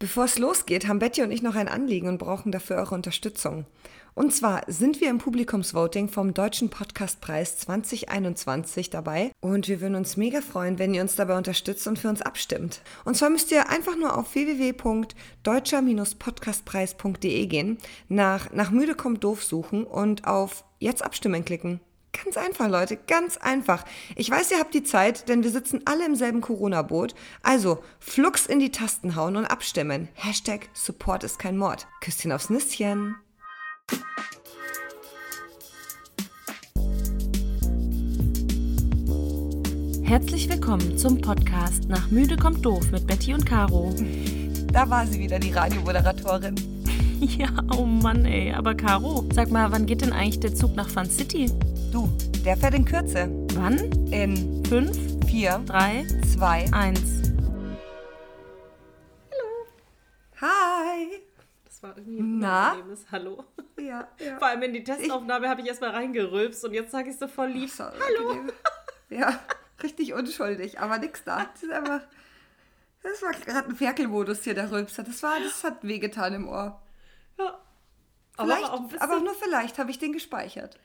Bevor es losgeht, haben Betty und ich noch ein Anliegen und brauchen dafür eure Unterstützung. Und zwar sind wir im Publikumsvoting vom Deutschen Podcastpreis 2021 dabei und wir würden uns mega freuen, wenn ihr uns dabei unterstützt und für uns abstimmt. Und zwar müsst ihr einfach nur auf www.deutscher-podcastpreis.de gehen, nach, nach Müde kommt doof suchen und auf Jetzt abstimmen klicken. Ganz einfach, Leute, ganz einfach. Ich weiß, ihr habt die Zeit, denn wir sitzen alle im selben Corona-Boot. Also, Flux in die Tasten hauen und abstimmen. Hashtag Support ist kein Mord. Küsschen aufs Nüsschen. Herzlich willkommen zum Podcast Nach Müde kommt doof mit Betty und Caro. Da war sie wieder, die Radiomoderatorin. Ja, oh Mann, ey. Aber Caro, sag mal, wann geht denn eigentlich der Zug nach Fun City? Du, der fährt in Kürze. Wann? In Fünf, vier, drei, zwei, eins. Hi. Das war irgendwie Na? unangenehmes Hallo. Ja, ja. Vor allem in die Testaufnahme habe ich erstmal reingerülpst und jetzt sage ich so voll lieb. So, Hallo. Ja, richtig unschuldig, aber nix da. Das ist einfach. Das war gerade ein Ferkelmodus hier, der Rülpser. Das war, das hat wehgetan im Ohr. Ja. Vielleicht, aber auch ein aber nur vielleicht habe ich den gespeichert.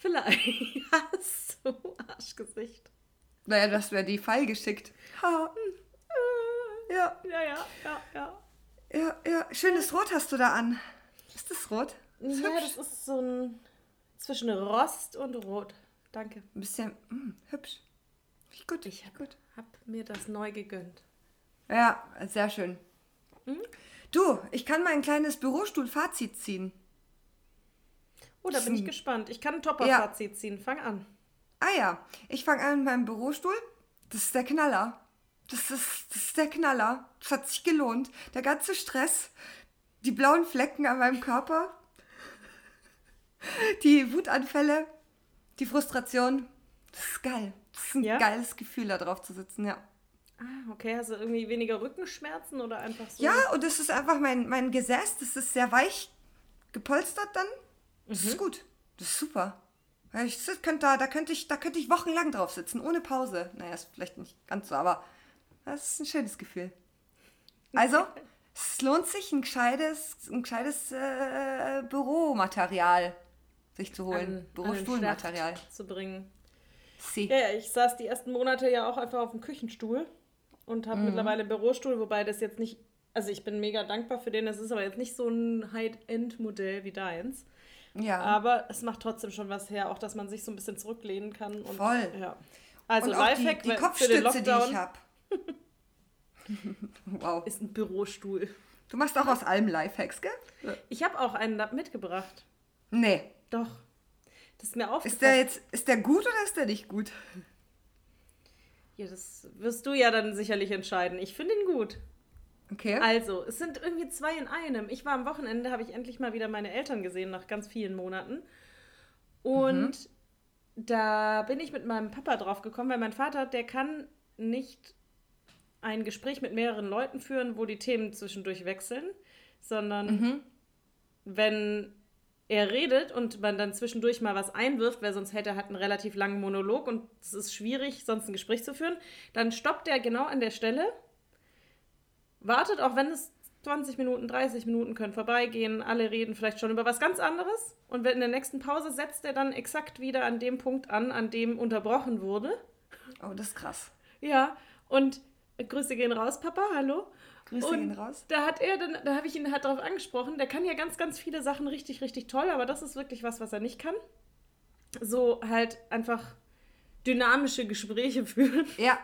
Vielleicht. Hast du Arschgesicht. Naja, das wäre die Fall geschickt. Ha, hm, ja, Ja, ja, ja, ja. ja, ja. Schönes Rot hast du da an. Ist das rot? Ist Ja, hübsch. das ist so ein zwischen Rost und Rot. Danke. Ein bisschen hm, hübsch. Wie gut. Ich hab, gut. hab mir das neu gegönnt. Ja, sehr schön. Hm? Du, ich kann mein kleines Bürostuhl-Fazit ziehen. Oh, da bin ich Hm. gespannt. Ich kann ein Topper-Fazit ziehen. Fang an. Ah ja, ich fange an mit meinem Bürostuhl. Das ist der Knaller. Das ist, das ist der Knaller. Das hat sich gelohnt. Der ganze Stress, die blauen Flecken an meinem Körper, die Wutanfälle, die Frustration. Das ist geil. Das ist ein Ja? geiles Gefühl, da drauf zu sitzen, ja. Ah, okay. Hast du irgendwie weniger Rückenschmerzen oder einfach so? Ja, und das ist einfach mein, mein Gesäß, das ist sehr weich gepolstert dann. Das ist gut. Das ist super. Ich könnte da, da könnte ich, da könnte ich wochenlang drauf sitzen, ohne Pause. Naja, ist vielleicht nicht ganz so, aber das ist ein schönes Gefühl. Also, es lohnt sich, ein gescheites, ein gescheites äh, Büromaterial sich zu holen. An- Bürostuhlmaterial. Zu bringen. Sie. Ja, ja, ich saß die ersten Monate ja auch einfach auf dem Küchenstuhl und Mhm. habe mittlerweile einen Bürostuhl, wobei das jetzt nicht, also ich bin mega dankbar für den, das ist aber jetzt nicht so ein High-End-Modell wie deins. Ja. Aber es macht trotzdem schon was her, auch dass man sich so ein bisschen zurücklehnen kann. Und, Voll. Ja. Also und auch die, Lifehack die den Kopfstütze, die ich habe. wow. ist ein Bürostuhl. Du machst auch aus allem Lifehacks, gell? Ich habe auch einen mitgebracht. Nee. Doch. Das ist mir Ist aufgefallen. der jetzt, ist der gut oder ist der nicht gut? Ja, das wirst du ja dann sicherlich entscheiden. Ich finde ihn gut. Okay. Also, es sind irgendwie zwei in einem. Ich war am Wochenende, habe ich endlich mal wieder meine Eltern gesehen nach ganz vielen Monaten. Und da bin ich mit meinem Papa drauf gekommen, weil mein Vater, der kann nicht ein Gespräch mit mehreren Leuten führen, wo die Themen zwischendurch wechseln, sondern wenn er redet und man dann zwischendurch mal was einwirft, weil sonst hätte er halt einen relativ langen Monolog und es ist schwierig, sonst ein Gespräch zu führen, dann stoppt er genau an der Stelle wartet, auch wenn es 20 Minuten, 30 Minuten können vorbeigehen, alle reden vielleicht schon über was ganz anderes. Und wenn in der nächsten Pause setzt er dann exakt wieder an dem Punkt an, an dem unterbrochen wurde. Oh, das ist krass. Ja, und äh, Grüße gehen raus, Papa, hallo. Grüße und gehen raus. Da hat er dann, da habe ich ihn halt darauf angesprochen, der kann ja ganz, ganz viele Sachen richtig, richtig toll, aber das ist wirklich was, was er nicht kann. So halt einfach dynamische Gespräche führen. Ja.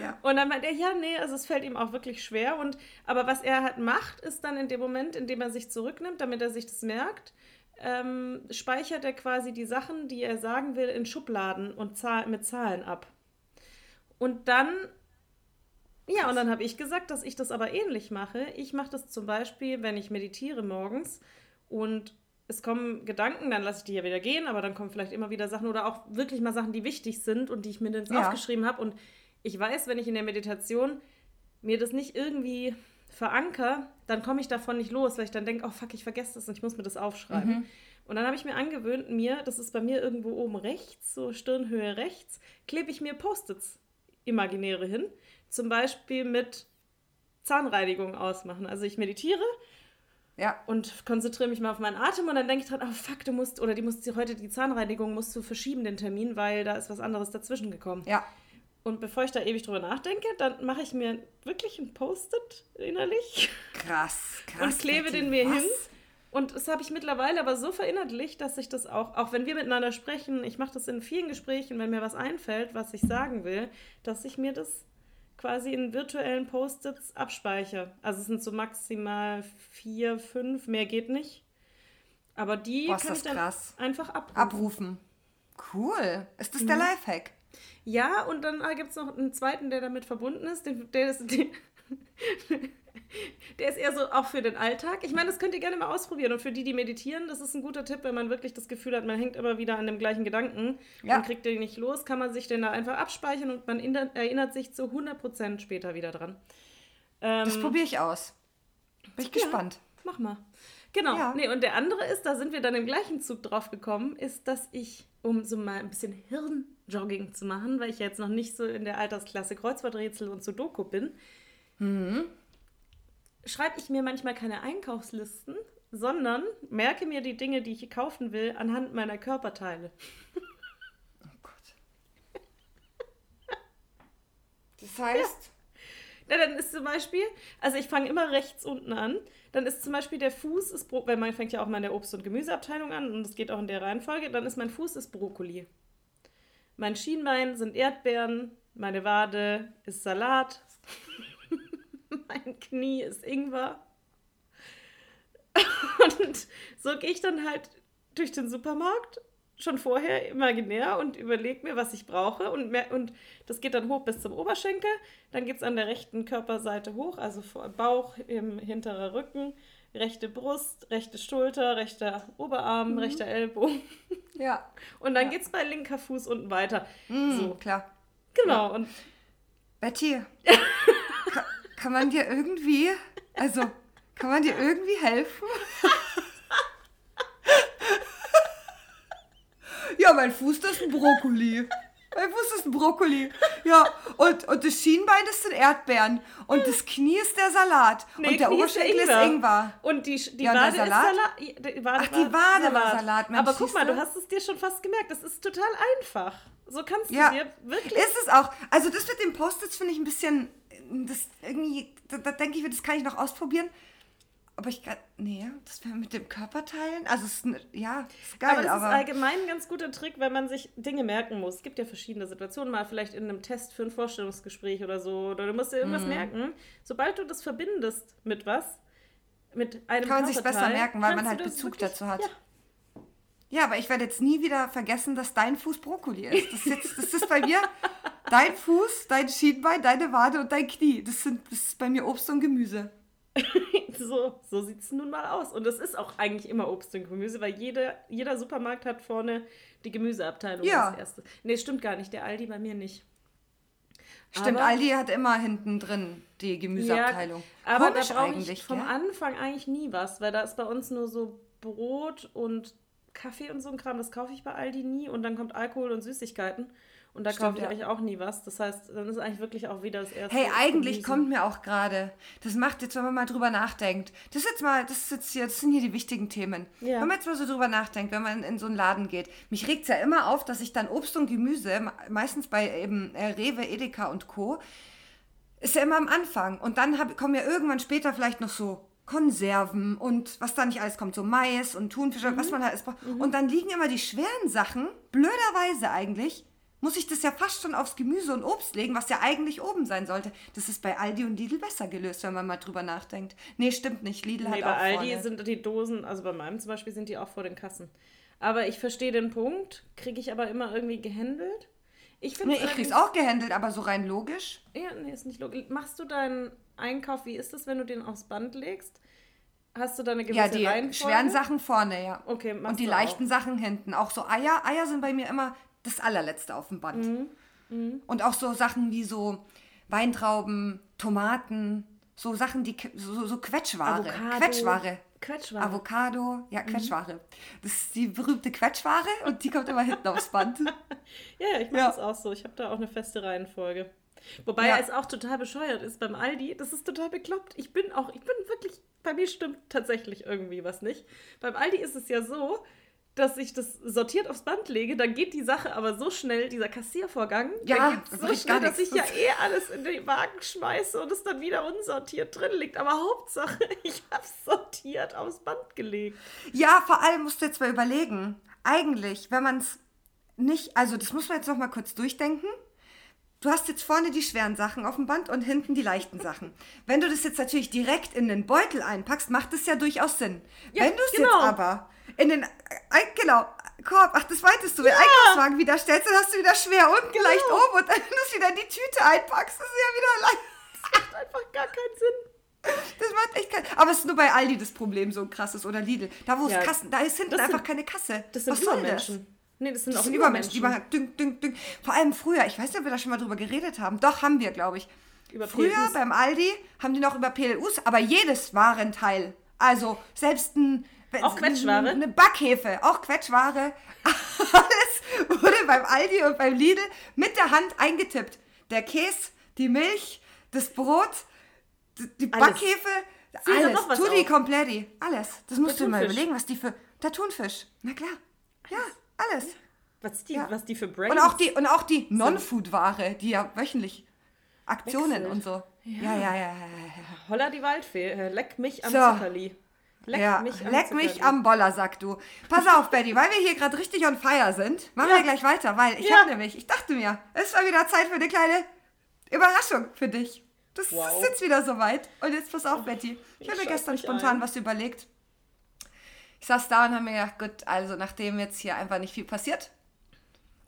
Ja. Und dann meint er, ja, nee, also es fällt ihm auch wirklich schwer. Und aber was er halt macht, ist dann in dem Moment, in dem er sich zurücknimmt, damit er sich das merkt, ähm, speichert er quasi die Sachen, die er sagen will, in Schubladen und Zahl mit Zahlen ab. Und dann, ja, und dann habe ich gesagt, dass ich das aber ähnlich mache. Ich mache das zum Beispiel, wenn ich meditiere morgens und es kommen Gedanken, dann lasse ich die ja wieder gehen, aber dann kommen vielleicht immer wieder Sachen oder auch wirklich mal Sachen, die wichtig sind und die ich mir jetzt Ja. aufgeschrieben habe. Und ich weiß, wenn ich in der Meditation mir das nicht irgendwie veranker, dann komme ich davon nicht los, weil ich dann denke, oh fuck, ich vergesse das und ich muss mir das aufschreiben. Und dann habe ich mir angewöhnt, mir, das ist bei mir irgendwo oben rechts, so Stirnhöhe rechts, klebe ich mir Post-its imaginäre hin. Zum Beispiel mit Zahnreinigung ausmachen. Also ich meditiere Ja. und konzentriere mich mal auf meinen Atem und dann denke ich dran, oh fuck, du musst, oder die musst heute die Zahnreinigung musst du verschieben, den Termin, weil da ist was anderes dazwischen gekommen. Ja. Und bevor ich da ewig drüber nachdenke, dann mache ich mir wirklich ein Post-it innerlich Krass, krass. und klebe den mir Was? hin. Und das habe ich mittlerweile aber so verinnerlicht, dass ich das auch, auch wenn wir miteinander sprechen, ich mache das in vielen Gesprächen, wenn mir was einfällt, was ich sagen will, dass ich mir das quasi in virtuellen Post-its abspeichere. Also es sind so maximal vier, fünf, mehr geht nicht. Aber die Boah, kann ich dann krass. einfach abrufen. Abrufen. Cool. Ist das der Mhm. Lifehack? Ja, und dann gibt es noch einen zweiten, der damit verbunden ist. Den, der, ist der, der ist eher so auch für den Alltag. Ich meine, das könnt ihr gerne mal ausprobieren. Und für die, die meditieren, das ist ein guter Tipp, wenn man wirklich das Gefühl hat, man hängt immer wieder an dem gleichen Gedanken Ja. und kriegt den nicht los, kann man sich den da einfach abspeichern und man inner- erinnert sich zu 100% später wieder dran. Ähm, Das probiere ich aus. Bin ich gespannt. Mach mal. Genau. Ja. Nee, und der andere ist, da sind wir dann im gleichen Zug drauf gekommen, ist, dass ich, um so mal ein bisschen Hirnjogging zu machen, weil ich ja jetzt noch nicht so in der Altersklasse Kreuzworträtsel und Sudoku bin, schreibe ich mir manchmal keine Einkaufslisten, sondern merke mir die Dinge, die ich kaufen will, anhand meiner Körperteile. Oh Gott. Das heißt, Ja, dann ist zum Beispiel, also ich fange immer rechts unten an. Dann ist zum Beispiel der Fuß, ist Bro weil man fängt ja auch mal in der Obst- und Gemüseabteilung an und das geht auch in der Reihenfolge. Dann ist mein Fuß ist Brokkoli. Mein Schienbein sind Erdbeeren. Meine Wade ist Salat. mein Knie ist Ingwer. Und so gehe ich dann halt durch den Supermarkt schon vorher imaginär und überlege mir, was ich brauche. Und, mehr, und das geht dann hoch bis zum Oberschenkel. Dann geht es an der rechten Körperseite hoch, also vor Bauch, im hinterer Rücken, rechte Brust, rechte Schulter, rechter Oberarm, rechter Ellbogen. ja. Und dann Ja. geht es bei linker Fuß unten weiter. Mm, So. klar. Genau. Und Betty, ka kann man dir irgendwie, also, kann man dir irgendwie helfen? ja, mein Fuß, das ist ein Brokkoli. Mein Fuß ist ein Brokkoli. Ja, und, und das Schienbein, das sind Erdbeeren. Und das Knie ist der Salat. Nee, und der Knie ist Oberschenkel ist Ingwer. Ingwer. Und die, die Ja, und Wade Salat? ist Salat. Die Wade Ach, die Wade war Salat, Mensch, Aber guck mal, du hast es dir schon fast gemerkt. Das ist total einfach. So kannst du Ja, dir wirklich. ist es auch. Also das mit den Post-its finde ich ein bisschen, das irgendwie, da, da denke ich das kann ich noch ausprobieren. Aber ich kann, nee, das wäre mit dem Körperteilen, also es ist, ja, ist geil, aber das aber, ist allgemein ein ganz guter Trick, wenn man sich Dinge merken muss. Es gibt ja verschiedene Situationen, mal vielleicht in einem Test für ein Vorstellungsgespräch oder so. Oder du musst dir irgendwas merken. Sobald du das verbindest mit was, mit einem Kann man sich's besser merken, weil man halt Bezug wirklich- dazu hat. Ja, ja, aber ich werde jetzt nie wieder vergessen, dass dein Fuß Brokkoli ist. Das ist, jetzt, das ist bei mir dein Fuß, dein Schienbein, deine Wade und dein Knie. Das, sind, das ist bei mir Obst und Gemüse. so, so sieht es nun mal aus. Und es ist auch eigentlich immer Obst und Gemüse, weil jeder, jeder Supermarkt hat vorne die Gemüseabteilung Ja. als erstes. Nee, stimmt gar nicht. Der Aldi bei mir nicht. Stimmt, Aber- Aldi hat immer hinten drin die Gemüseabteilung. Ja, aber Komisch da brauche ich vom gell? Anfang eigentlich nie was, weil da ist bei uns nur so Brot und Kaffee und so ein Kram, das kaufe ich bei Aldi nie und dann kommt Alkohol und Süßigkeiten und da Stimmt, kaufe ich ja. eigentlich auch nie was. Das heißt, dann ist eigentlich wirklich auch wieder das erste. Hey, eigentlich Gemüse. kommt mir auch gerade, das macht jetzt, wenn man mal drüber nachdenkt, das ist jetzt mal, das ist jetzt hier, das sind hier die wichtigen Themen. Ja. Wenn man jetzt mal so drüber nachdenkt, wenn man in so einen Laden geht, mich regt es ja immer auf, dass ich dann Obst und Gemüse, me- meistens bei eben äh, Rewe, Edeka und Co., ist ja immer am Anfang. Und dann hab, kommen ja irgendwann später vielleicht noch so Konserven und was da nicht alles kommt, so Mais und Thunfisch, was man halt alles braucht. Und dann liegen immer die schweren Sachen, blöderweise eigentlich, muss ich das ja fast schon aufs Gemüse und Obst legen, was ja eigentlich oben sein sollte. Das ist bei Aldi und Lidl besser gelöst, wenn man mal drüber nachdenkt. Nee, stimmt nicht. Lidl Nee, hat bei auch Aldi vorne. sind die Dosen, also bei meinem zum Beispiel sind die auch vor den Kassen. Aber ich verstehe den Punkt, kriege ich aber immer irgendwie gehandelt. Ich finde Nee, ich krieg's auch gehandelt, aber so rein logisch. Ja, nee, ist nicht logisch. Machst du deinen Einkauf, wie ist das, wenn du den aufs Band legst? Hast du da eine gewisse Ja, die Reihenfolge? schweren Sachen vorne, ja. Okay, machst Und die leichten Sachen hinten. Auch so Eier. Eier sind bei mir immer das allerletzte auf dem Band. Mhm, Und auch so Sachen wie so Weintrauben, Tomaten, so Sachen, die so, so Quetschware. Avocado. Quetschware. Quetschware. Avocado, ja, Mhm. Quetschware. Das ist die berühmte Quetschware und die kommt immer hinten aufs Band. Ja, ja, ich mache Ja. das auch so. Ich habe da auch eine feste Reihenfolge. Wobei Ja. es auch total bescheuert ist beim Aldi. Das ist total bekloppt. Ich bin auch, ich bin wirklich, bei mir stimmt tatsächlich irgendwie was nicht. Beim Aldi ist es ja so, dass ich das sortiert aufs Band lege, dann geht die Sache aber so schnell, dieser Kassiervorgang, Ja, so schnell, dass ich ja eh alles in den Wagen schmeiße und es dann wieder unsortiert drin liegt. Aber Hauptsache, ich habe es sortiert aufs Band gelegt. Ja, vor allem musst du jetzt mal überlegen. Eigentlich, wenn man es nicht, also das muss man jetzt noch mal kurz durchdenken. Du hast jetzt vorne die schweren Sachen auf dem Band und hinten die leichten Sachen. Wenn du das jetzt natürlich direkt in den Beutel einpackst, macht es ja durchaus Sinn. Ja, Wenn du es genau. jetzt aber in den, äh, genau, Korb, ach, das weitest du, den Einkaufswagen wieder stellst, dann hast du wieder schwer unten, Genau. leicht oben und dann, wenn du wieder in die Tüte einpackst, ist es ja wieder leicht. Das macht einfach gar keinen Sinn. Das macht echt kein, aber es ist nur bei Aldi das Problem so krass ist oder Lidl. Da wo es Ja, Kassen, da ist hinten das sind- einfach keine Kasse. Das sind Was soll das? Übermenschen. Nee, das sind Das auch sind Übermenschen, die machen ding, ding, ding. Vor allem früher, ich weiß nicht, ob wir da schon mal drüber geredet haben. Doch, haben wir, glaube ich. Über früher PLUs. beim Aldi haben die noch über PLUs, aber jedes Warenteil. Also selbst ein... Auch Quetschware? Eine Backhefe, auch Quetschware. Alles wurde beim Aldi und beim Lidl mit der Hand eingetippt. Der Käse, die Milch, das Brot, die- Alles. Backhefe, alles. was Tutti completi. Alles. Das musst du mal überlegen, was die für... Der Thunfisch. Na klar. Ja, alles. Was die, Ja. was die für Brains Und auch die, und auch die Non-Food-Ware, die ja wöchentlich Aktionen Wechselt. und so. Ja, ja, ja, ja. ja, ja. Holla die Waldfee. äh, Leck mich am So. Zuckerli. Leck ja. mich am Leck mich am Boller, sag du. Pass auf, Betty, weil wir hier gerade richtig on fire sind, machen Ja. wir gleich weiter, weil ich Ja. habe nämlich, ich dachte mir, es war wieder Zeit für eine kleine Überraschung für dich. Das Wow. ist jetzt wieder soweit. Und jetzt pass auf, Betty. Ich Ich habe mir gestern spontan ein. was überlegt. Ich saß da und habe mir gedacht, gut, also nachdem jetzt hier einfach nicht viel passiert.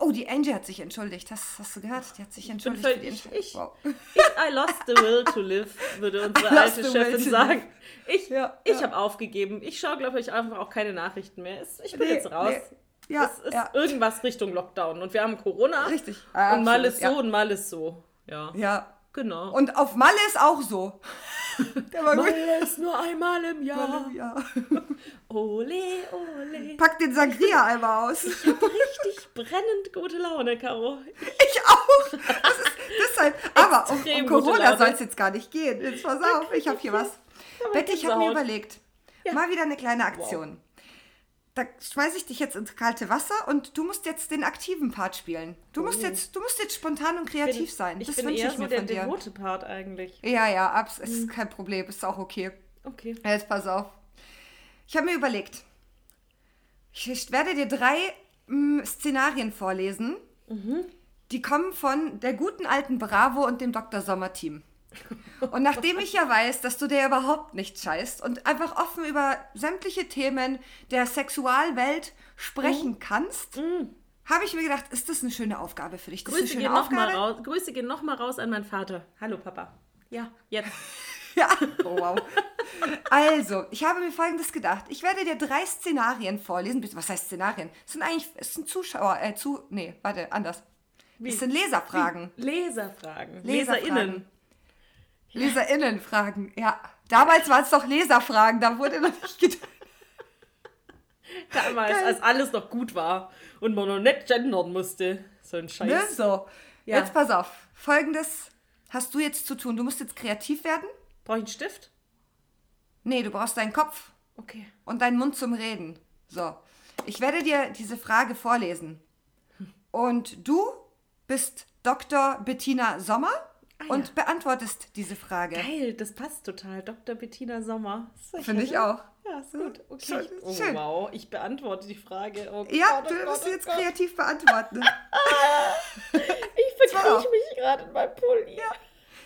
Oh, die Angie hat sich entschuldigt. Hast, hast du gehört? Die hat sich entschuldigt für die ich- Entscheidung. ich- Wow. I lost the will to live, würde unsere alte Chefin sagen. Ich, Ja, ich ja. habe aufgegeben. Ich schaue, glaube ich, einfach auch keine Nachrichten mehr. Ich bin Nee, jetzt raus. nee. Ja, es ist ja. irgendwas Richtung Lockdown. Und wir haben Corona. Richtig. Und mal Absolut, ist so und mal ist so. Ja. Ja. Genau. Und auf Malle ist auch so. Der war mal gut. ist nur einmal im Jahr. Ja. Ole, ole. Pack den Sangria einmal aus. Ich habe richtig brennend gute Laune, Caro. Ich auch. Das ist deshalb. Aber um, um Corona soll es jetzt gar nicht gehen. Jetzt pass auf, ich habe hier was. Betty, ich habe mir überlegt. Ja. Mal wieder eine kleine Aktion. Da schmeiße ich dich jetzt ins kalte Wasser und du musst jetzt den aktiven Part spielen. Du musst jetzt, du musst jetzt spontan und kreativ sein. Ich das bin wünsche eher ich so mir der von dir. devote Part eigentlich. Ja, ja, abs ist kein Problem, ist auch okay. Okay. Jetzt pass auf. Ich habe mir überlegt, ich werde dir drei mm, Szenarien vorlesen. Die kommen von der guten alten Bravo und dem Dr. Sommer-Team. Und nachdem ich ja weiß, dass du dir überhaupt nicht scheißt und einfach offen über sämtliche Themen der Sexualwelt sprechen kannst, habe ich mir gedacht, ist das eine schöne Aufgabe für dich? Das Grüße ist eine gehen nochmal Aufgabe. raus. Grüße gehen noch mal raus an meinen Vater. Hallo Papa. Ja, jetzt. Ja, oh, wow. Also, ich habe mir folgendes gedacht. Ich werde dir drei Szenarien vorlesen. Was heißt Szenarien? Es sind eigentlich, es sind Zuschauer, äh, zu, nee, warte, anders. Es sind Leserfragen. Leserfragen. Leserfragen. LeserInnen. Leserinnenfragen, ja. Damals waren es doch Leserfragen, da wurde noch nicht gedacht. Damals, Geil. als alles noch gut war und man noch nicht gendern musste. So ein Scheiß. Ne? So, Ja. jetzt pass auf. Folgendes hast du jetzt zu tun. Du musst jetzt kreativ werden. Brauche ich einen Stift? Nee, du brauchst deinen Kopf Okay. und deinen Mund zum Reden. So, ich werde dir diese Frage vorlesen. Und du bist Dr. Bettina Sommer Ah, und ja. beantwortest diese Frage. Geil, das passt total. Dr. Bettina Sommer. Finde ich sicher? auch. Ja, ist gut. Okay. Schön, oh, schön. wow, ich beantworte die Frage. Oh Ja, Gott, oh du musst oh jetzt Gott. kreativ beantworten. Ich verkrieche mich gerade in meinem Pulli.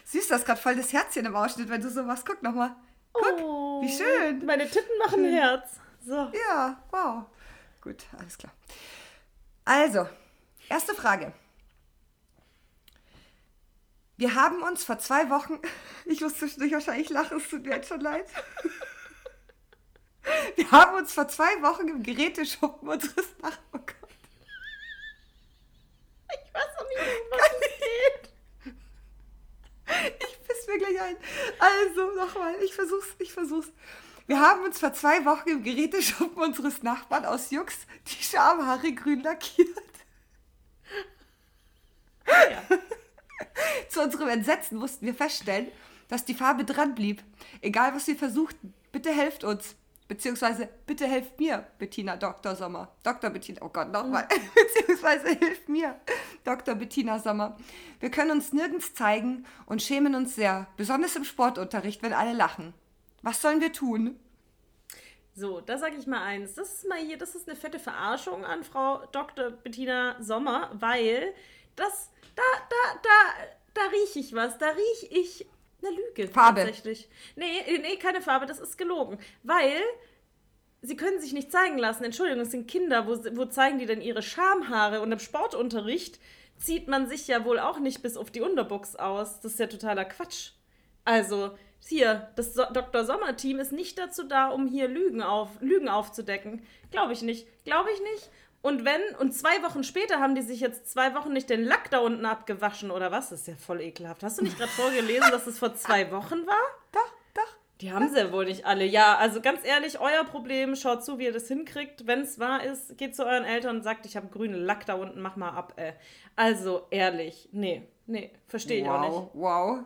Siehst du, das gerade voll das Herzchen im Ausschnitt, wenn du so machst. Guck nochmal. Guck, Oh, wie schön. Meine Titten machen ein Herz. So. Ja, wow. Gut, alles klar. Also, erste Frage. Wir haben uns vor zwei Wochen, ich muss zwischendurch wahrscheinlich lachen, es tut mir jetzt schon leid. Wir haben uns vor zwei Wochen im Geräteschuppen unseres Nachbarn. Oh Gott. Ich weiß auch nicht, was es geht. Ich piss mir gleich ein. Also, nochmal, ich versuch's, ich versuch's. Wir haben uns vor zwei Wochen im Geräteschuppen unseres Nachbarn aus Jux die Schamhaare grün lackiert. Ja. Zu unserem Entsetzen mussten wir feststellen, dass die Farbe dran blieb. Egal, was wir versuchten, bitte helft uns. Beziehungsweise, bitte helft mir, Bettina Dr. Sommer. Dr. Bettina, oh Gott, nochmal. Beziehungsweise, hilft mir, Dr. Bettina Sommer. Wir können uns nirgends zeigen und schämen uns sehr, besonders im Sportunterricht, wenn alle lachen. Was sollen wir tun? So, da sage ich mal eins. Das ist mal hier, das ist eine fette Verarschung an Frau Dr. Bettina Sommer, weil das, da, da, da, da rieche ich was. Da rieche ich eine Lüge. Farbe. Tatsächlich. Nee, nee, keine Farbe, das ist gelogen. Weil sie können sich nicht zeigen lassen. Entschuldigung, es sind Kinder. Wo, wo zeigen die denn ihre Schamhaare? Und im Sportunterricht zieht man sich ja wohl auch nicht bis auf die Unterbox aus. Das ist ja totaler Quatsch. Also, hier, das so Dr. Sommer-Team ist nicht dazu da, um hier Lügen, auf, Lügen aufzudecken. Glaube ich nicht. Glaube ich nicht. Und wenn, und zwei Wochen später haben die sich jetzt zwei Wochen nicht den Lack da unten abgewaschen oder was? Das ist ja voll ekelhaft. Hast du nicht gerade vorgelesen, dass es vor zwei Wochen war? Doch, doch. Die haben sie ja wohl nicht alle. Ja, also ganz ehrlich, euer Problem, schaut zu, wie ihr das hinkriegt. Wenn es wahr ist, geht zu euren Eltern und sagt, ich habe grünen Lack da unten, mach mal ab, ey. Also ehrlich, nee, nee, verstehe ich wow, auch nicht. Wow,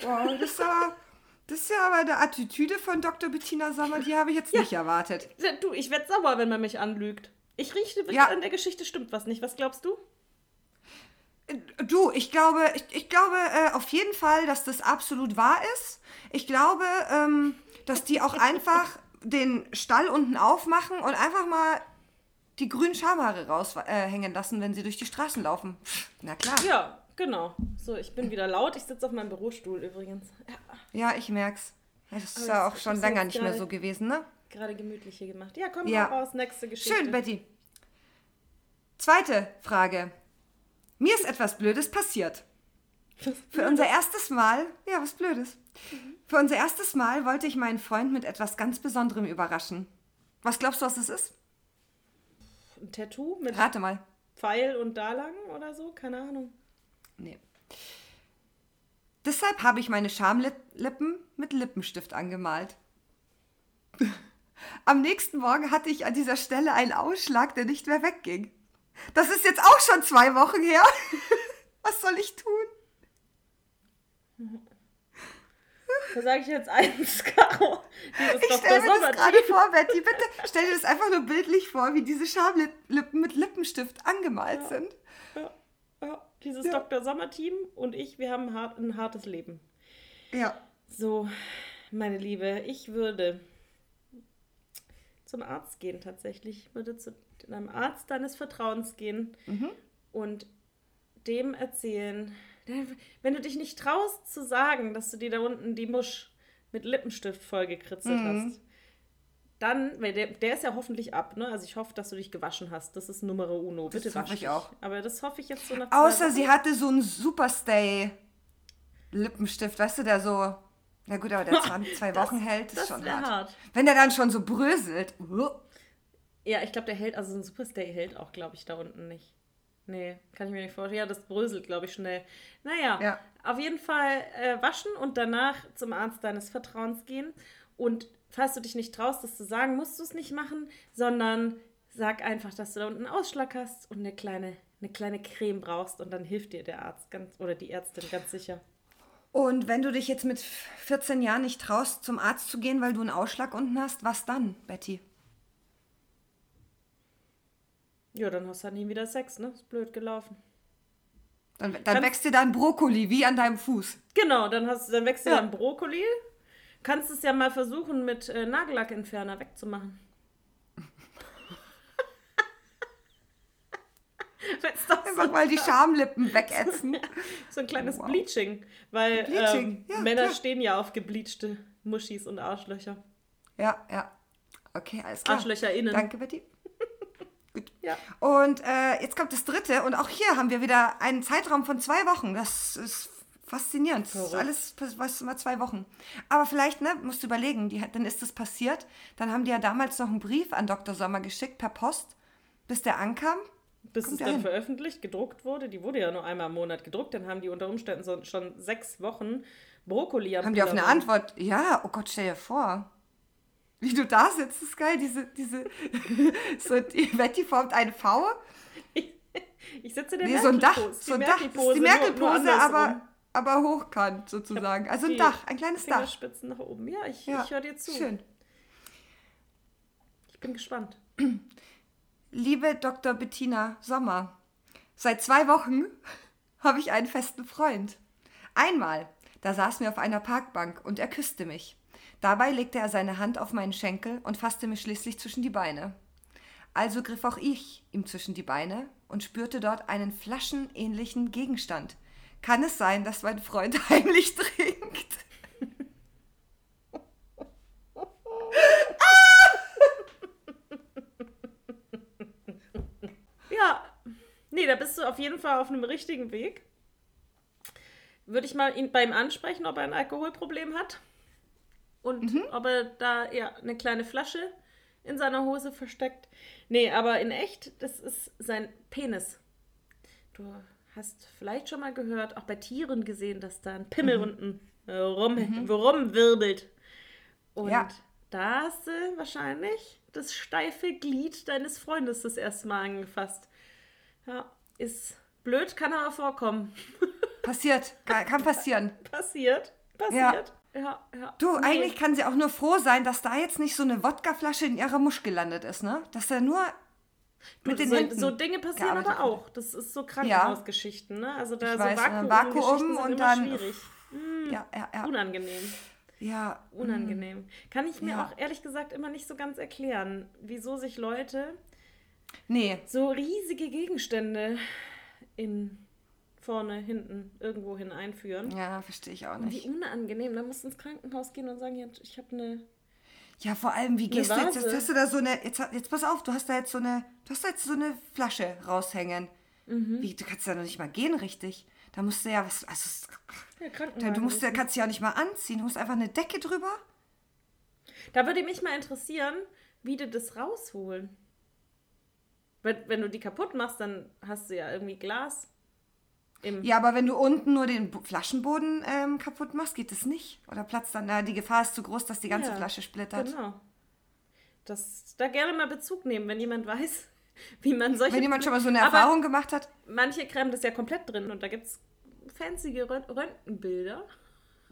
wow. Das ist aber, das ist ja aber eine Attitüde von Dr. Bettina Sommer, die habe ich jetzt nicht erwartet. Du, ich werde sauer, wenn man mich anlügt. Ich rieche, Ja. an der Geschichte stimmt was nicht. Was glaubst du? Du, ich glaube, ich, ich glaube äh, auf jeden Fall, dass das absolut wahr ist. Ich glaube, ähm, dass die auch einfach den Stall unten aufmachen und einfach mal die grünen Schamhaare raushängen äh, lassen, wenn sie durch die Straßen laufen. Na klar. Ja, genau. So, ich bin wieder laut. Ich sitze auf meinem Bürostuhl übrigens. Ja, Ja, ich merk's. Das ist Aber ja auch schon länger nicht mehr so gewesen, ne? Gerade gemütlich hier gemacht. Ja, komm Ja. mal raus. Nächste Geschichte. Schön, Betty. Zweite Frage. Mir ist etwas Blödes passiert. Für unser erstes Mal, ja, was Blödes. Für unser erstes Mal wollte ich meinen Freund mit etwas ganz Besonderem überraschen. Was glaubst du, was es ist? Ein Tattoo mit Rate mal. Pfeil und da lang oder so? Keine Ahnung. Nee. Deshalb habe ich meine Schamlippen mit Lippenstift angemalt. Am nächsten Morgen hatte ich an dieser Stelle einen Ausschlag, der nicht mehr wegging. Das ist jetzt auch schon zwei Wochen her. Was soll ich tun? Da sage ich jetzt eins, Caro. Ich stelle mir das gerade vor, Betty. Bitte stell dir das einfach nur bildlich vor, wie diese Schamlippen mit Lippenstift angemalt sind. Ja, ja. Dieses Ja. Dr. Sommer-Team und ich, wir haben hart, ein hartes Leben. Ja. So, meine Liebe, ich würde zum Arzt gehen tatsächlich. Ich würde zu einem Arzt deines Vertrauens gehen und dem erzählen, wenn du dich nicht traust zu sagen, dass du dir da unten die Musch mit Lippenstift vollgekritzelt hast, dann, weil der, der ist ja hoffentlich ab, ne? Also ich hoffe, dass du dich gewaschen hast. Das ist Nummer uno. Bitte hoffe wasch ich auch. Aber das hoffe ich jetzt so nach Außer sie hatte so einen Superstay Lippenstift, weißt du, der so, na gut, aber der 20, zwei Das- Wochen hält, ist das schon hart. hart. Wenn der dann schon so bröselt. uh, Ja, ich glaube, der hält, also so ein Superstay hält auch, glaube ich, da unten nicht. Nee, kann ich mir nicht vorstellen. Ja, das bröselt, glaube ich, schnell. Naja, Ja. auf jeden Fall äh, waschen und danach zum Arzt deines Vertrauens gehen. Und falls du dich nicht traust, das zu sagen, musst du es nicht machen, sondern sag einfach, dass du da unten einen Ausschlag hast und eine kleine, eine kleine Creme brauchst und dann hilft dir der Arzt ganz oder die Ärztin ganz sicher. Und wenn du dich jetzt mit 14 Jahren nicht traust, zum Arzt zu gehen, weil du einen Ausschlag unten hast, was dann, Betty? Ja, dann hast du halt nie wieder Sex, ne? Ist blöd gelaufen. Dann, dann Kannst- wächst dir da ein Brokkoli wie an deinem Fuß. Genau, dann, hast, dann wächst dir Ja. dann Brokkoli. Kannst es ja mal versuchen, mit äh, Nagellackentferner wegzumachen. Wenn's doch Einfach so, mal die Schamlippen wegätzen. so ein kleines Wow. Bleaching. Weil Bleaching, ähm, ja, Männer klar. stehen ja auf gebleachte Muschis und Arschlöcher. Ja, ja. Okay, alles klar. Arschlöcher innen. Danke, Betty. Gut. Ja. Und äh, jetzt kommt das dritte und auch hier haben wir wieder einen Zeitraum von zwei Wochen. Das ist faszinierend. Das ist alles was immer zwei Wochen. Aber vielleicht, ne, musst du überlegen, die, dann ist das passiert. Dann haben die ja damals noch einen Brief an Dr. Sommer geschickt per Post, bis der ankam. Bis Kommt es dann veröffentlicht, gedruckt wurde. Die wurde ja nur einmal im Monat gedruckt. Dann haben die unter Umständen so, schon sechs Wochen Brokkoli am Haben die auf eine. Antwort? Ja, oh Gott, stell dir vor. Wie du da sitzt, ist geil. Diese, diese, so, die Betty formt eine V Ich sitze in der Nee, so ein Dach, so ein Dach, das ist die Merkel-Pose, aber, aber hochkant sozusagen. Also ein Dach, ein kleines Dach. Fingerspitzen nach oben. Ja, ich, Ja, ich höre dir zu. Schön. Ich bin gespannt. Liebe Dr. Bettina Sommer, seit zwei Wochen habe ich einen festen Freund. Einmal, da saßen wir auf einer Parkbank und er küsste mich. Dabei legte er seine Hand auf meinen Schenkel und fasste mich schließlich zwischen die Beine. Also griff auch ich ihm zwischen die Beine und spürte dort einen flaschenähnlichen Gegenstand. Kann es sein, dass mein Freund heimlich trinkt? Ja, nee, da bist du auf jeden Fall auf einem richtigen Weg. Würde ich mal ihn beim ansprechen, ob er ein Alkoholproblem hat. Und Mhm. ob er da ja eine kleine Flasche in seiner Hose versteckt. Nee, aber in echt, das ist sein Penis. Du hast vielleicht schon mal gehört, auch bei Tieren gesehen, dass da ein Mhm. Pimmel unten äh, rum, rumwirbelt. Und Ja. da hast du wahrscheinlich das steife Glied deines Freundes das erste Mal angefasst. Ja, ist blöd, kann aber vorkommen. Passiert, kann kann passieren. Passiert, passiert. Ja, ja. Du, Nee. eigentlich kann sie auch nur froh sein, dass da jetzt nicht so eine Wodkaflasche in ihrer Musch gelandet ist, ne? Dass er nur mit den so, Händen so Dinge passieren aber auch. Das ist so Krankenhausgeschichten, ne? Also da Ich so weiß, äh, Vakuum, Vakuum sind und immer dann- schwierig. Ja, ja, ja. Unangenehm. Ja, Unangenehm. Kann ich mir Ja. auch ehrlich gesagt immer nicht so ganz erklären, wieso sich Leute nee. so riesige Gegenstände in vorne, hinten, irgendwo hin einführen. Ja, verstehe ich auch Und wie nicht. unangenehm. Da musst du ins Krankenhaus gehen und sagen, ja, ich habe eine. Ja, vor allem, wie gehst du jetzt? Jetzt hast du da so eine. Jetzt, jetzt pass auf, du hast da jetzt so eine. Du hast da jetzt so eine Flasche raushängen. Mhm. Wie, du kannst ja noch nicht mal gehen, richtig. Da musst du ja was. Also, Ja, du musst ja, kannst ja auch nicht mal anziehen. Du musst einfach eine Decke drüber. Da würde mich mal interessieren, wie die das rausholen. Wenn, wenn du die kaputt machst, dann hast du ja irgendwie Glas im. Ja, aber wenn du unten nur den Flaschenboden ähm, kaputt machst, geht das nicht. Oder platzt dann. Na, die Gefahr ist zu groß, dass die ganze Ja, Flasche splittert. Genau. Das, da gerne mal Bezug nehmen, wenn jemand weiß, wie man solche. Wenn jemand schon mal so eine Erfahrung gemacht hat. Manche klemmen das ja komplett drin und da gibt es fancy Rönt- Röntgenbilder,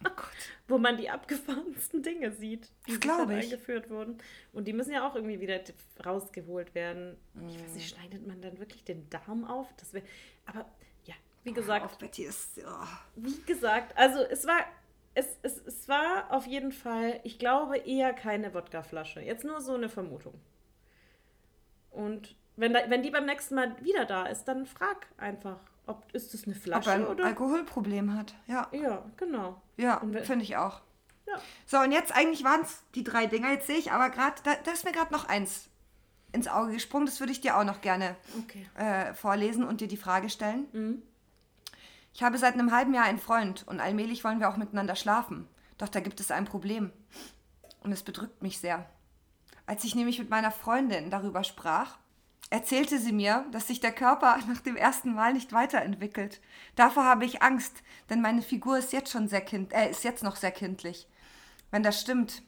Oh Gott. wo man die abgefahrensten Dinge sieht, die dann eingeführt wurden. Und die müssen ja auch irgendwie wieder rausgeholt werden. Ich weiß Mm. nicht, schneidet man dann wirklich den Darm auf? Das wäre. Aber ja, wie gesagt, Betty ist. Oh. wie gesagt, also es war. Es, es, es war auf jeden Fall, ich glaube, eher keine Wodkaflasche. Jetzt nur so eine Vermutung. Und wenn, da, wenn die beim nächsten Mal wieder da ist, dann frag einfach, ob ist das eine Ob Flasche er ein oder. Alkoholproblem hat. Ja. Ja, genau. Ja, finde ich auch. Ja. So, und jetzt eigentlich waren es die drei Dinger. Jetzt sehe ich aber gerade, da, da ist mir gerade noch eins ins Auge gesprungen. Das würde ich dir auch noch gerne Okay. äh, vorlesen und dir die Frage stellen. Mhm. Ich habe seit einem halben Jahr einen Freund und allmählich wollen wir auch miteinander schlafen. Doch da gibt es ein Problem. Und es bedrückt mich sehr. Als ich nämlich mit meiner Freundin darüber sprach, erzählte sie mir, dass sich der Körper nach dem ersten Mal nicht weiterentwickelt. Davor habe ich Angst, denn meine Figur ist jetzt schon sehr kind, äh, ist jetzt noch sehr kindlich. Wenn das stimmt,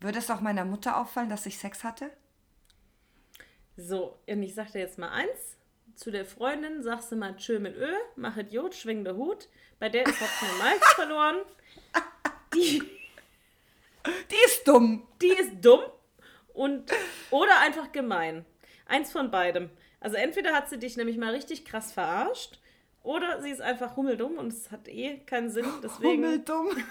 würde es auch meiner Mutter auffallen, dass ich Sex hatte? So, und ich sag dir jetzt mal eins. Zu der Freundin sagst du mal tschö mit Ö, mach Idiot, schwing der Hut. Bei der ist Hopfen und Malz verloren. Die, Die ist dumm. die ist dumm und oder einfach gemein. Eins von beidem. Also entweder hat sie dich nämlich mal richtig krass verarscht oder sie ist einfach hummeldumm und es hat eh keinen Sinn. Deswegen, Hummeldumm.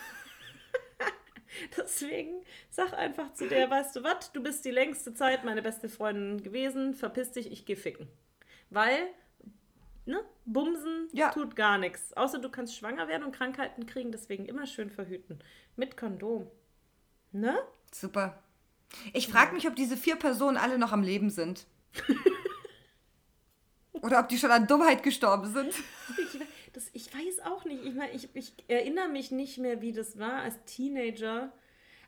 deswegen sag einfach zu der, weißt du was, du bist die längste Zeit meine beste Freundin gewesen, verpiss dich, ich geh ficken. Weil, ne, Bumsen Ja. tut gar nichts. Außer du kannst schwanger werden und Krankheiten kriegen, deswegen immer schön verhüten. Mit Kondom. Ne? Super. Ich frage mich, ob diese vier Personen alle noch am Leben sind. Oder ob die schon an Dummheit gestorben sind. Ich, das, ich weiß auch nicht. Ich meine, ich, ich erinnere mich nicht mehr, wie das war als Teenager.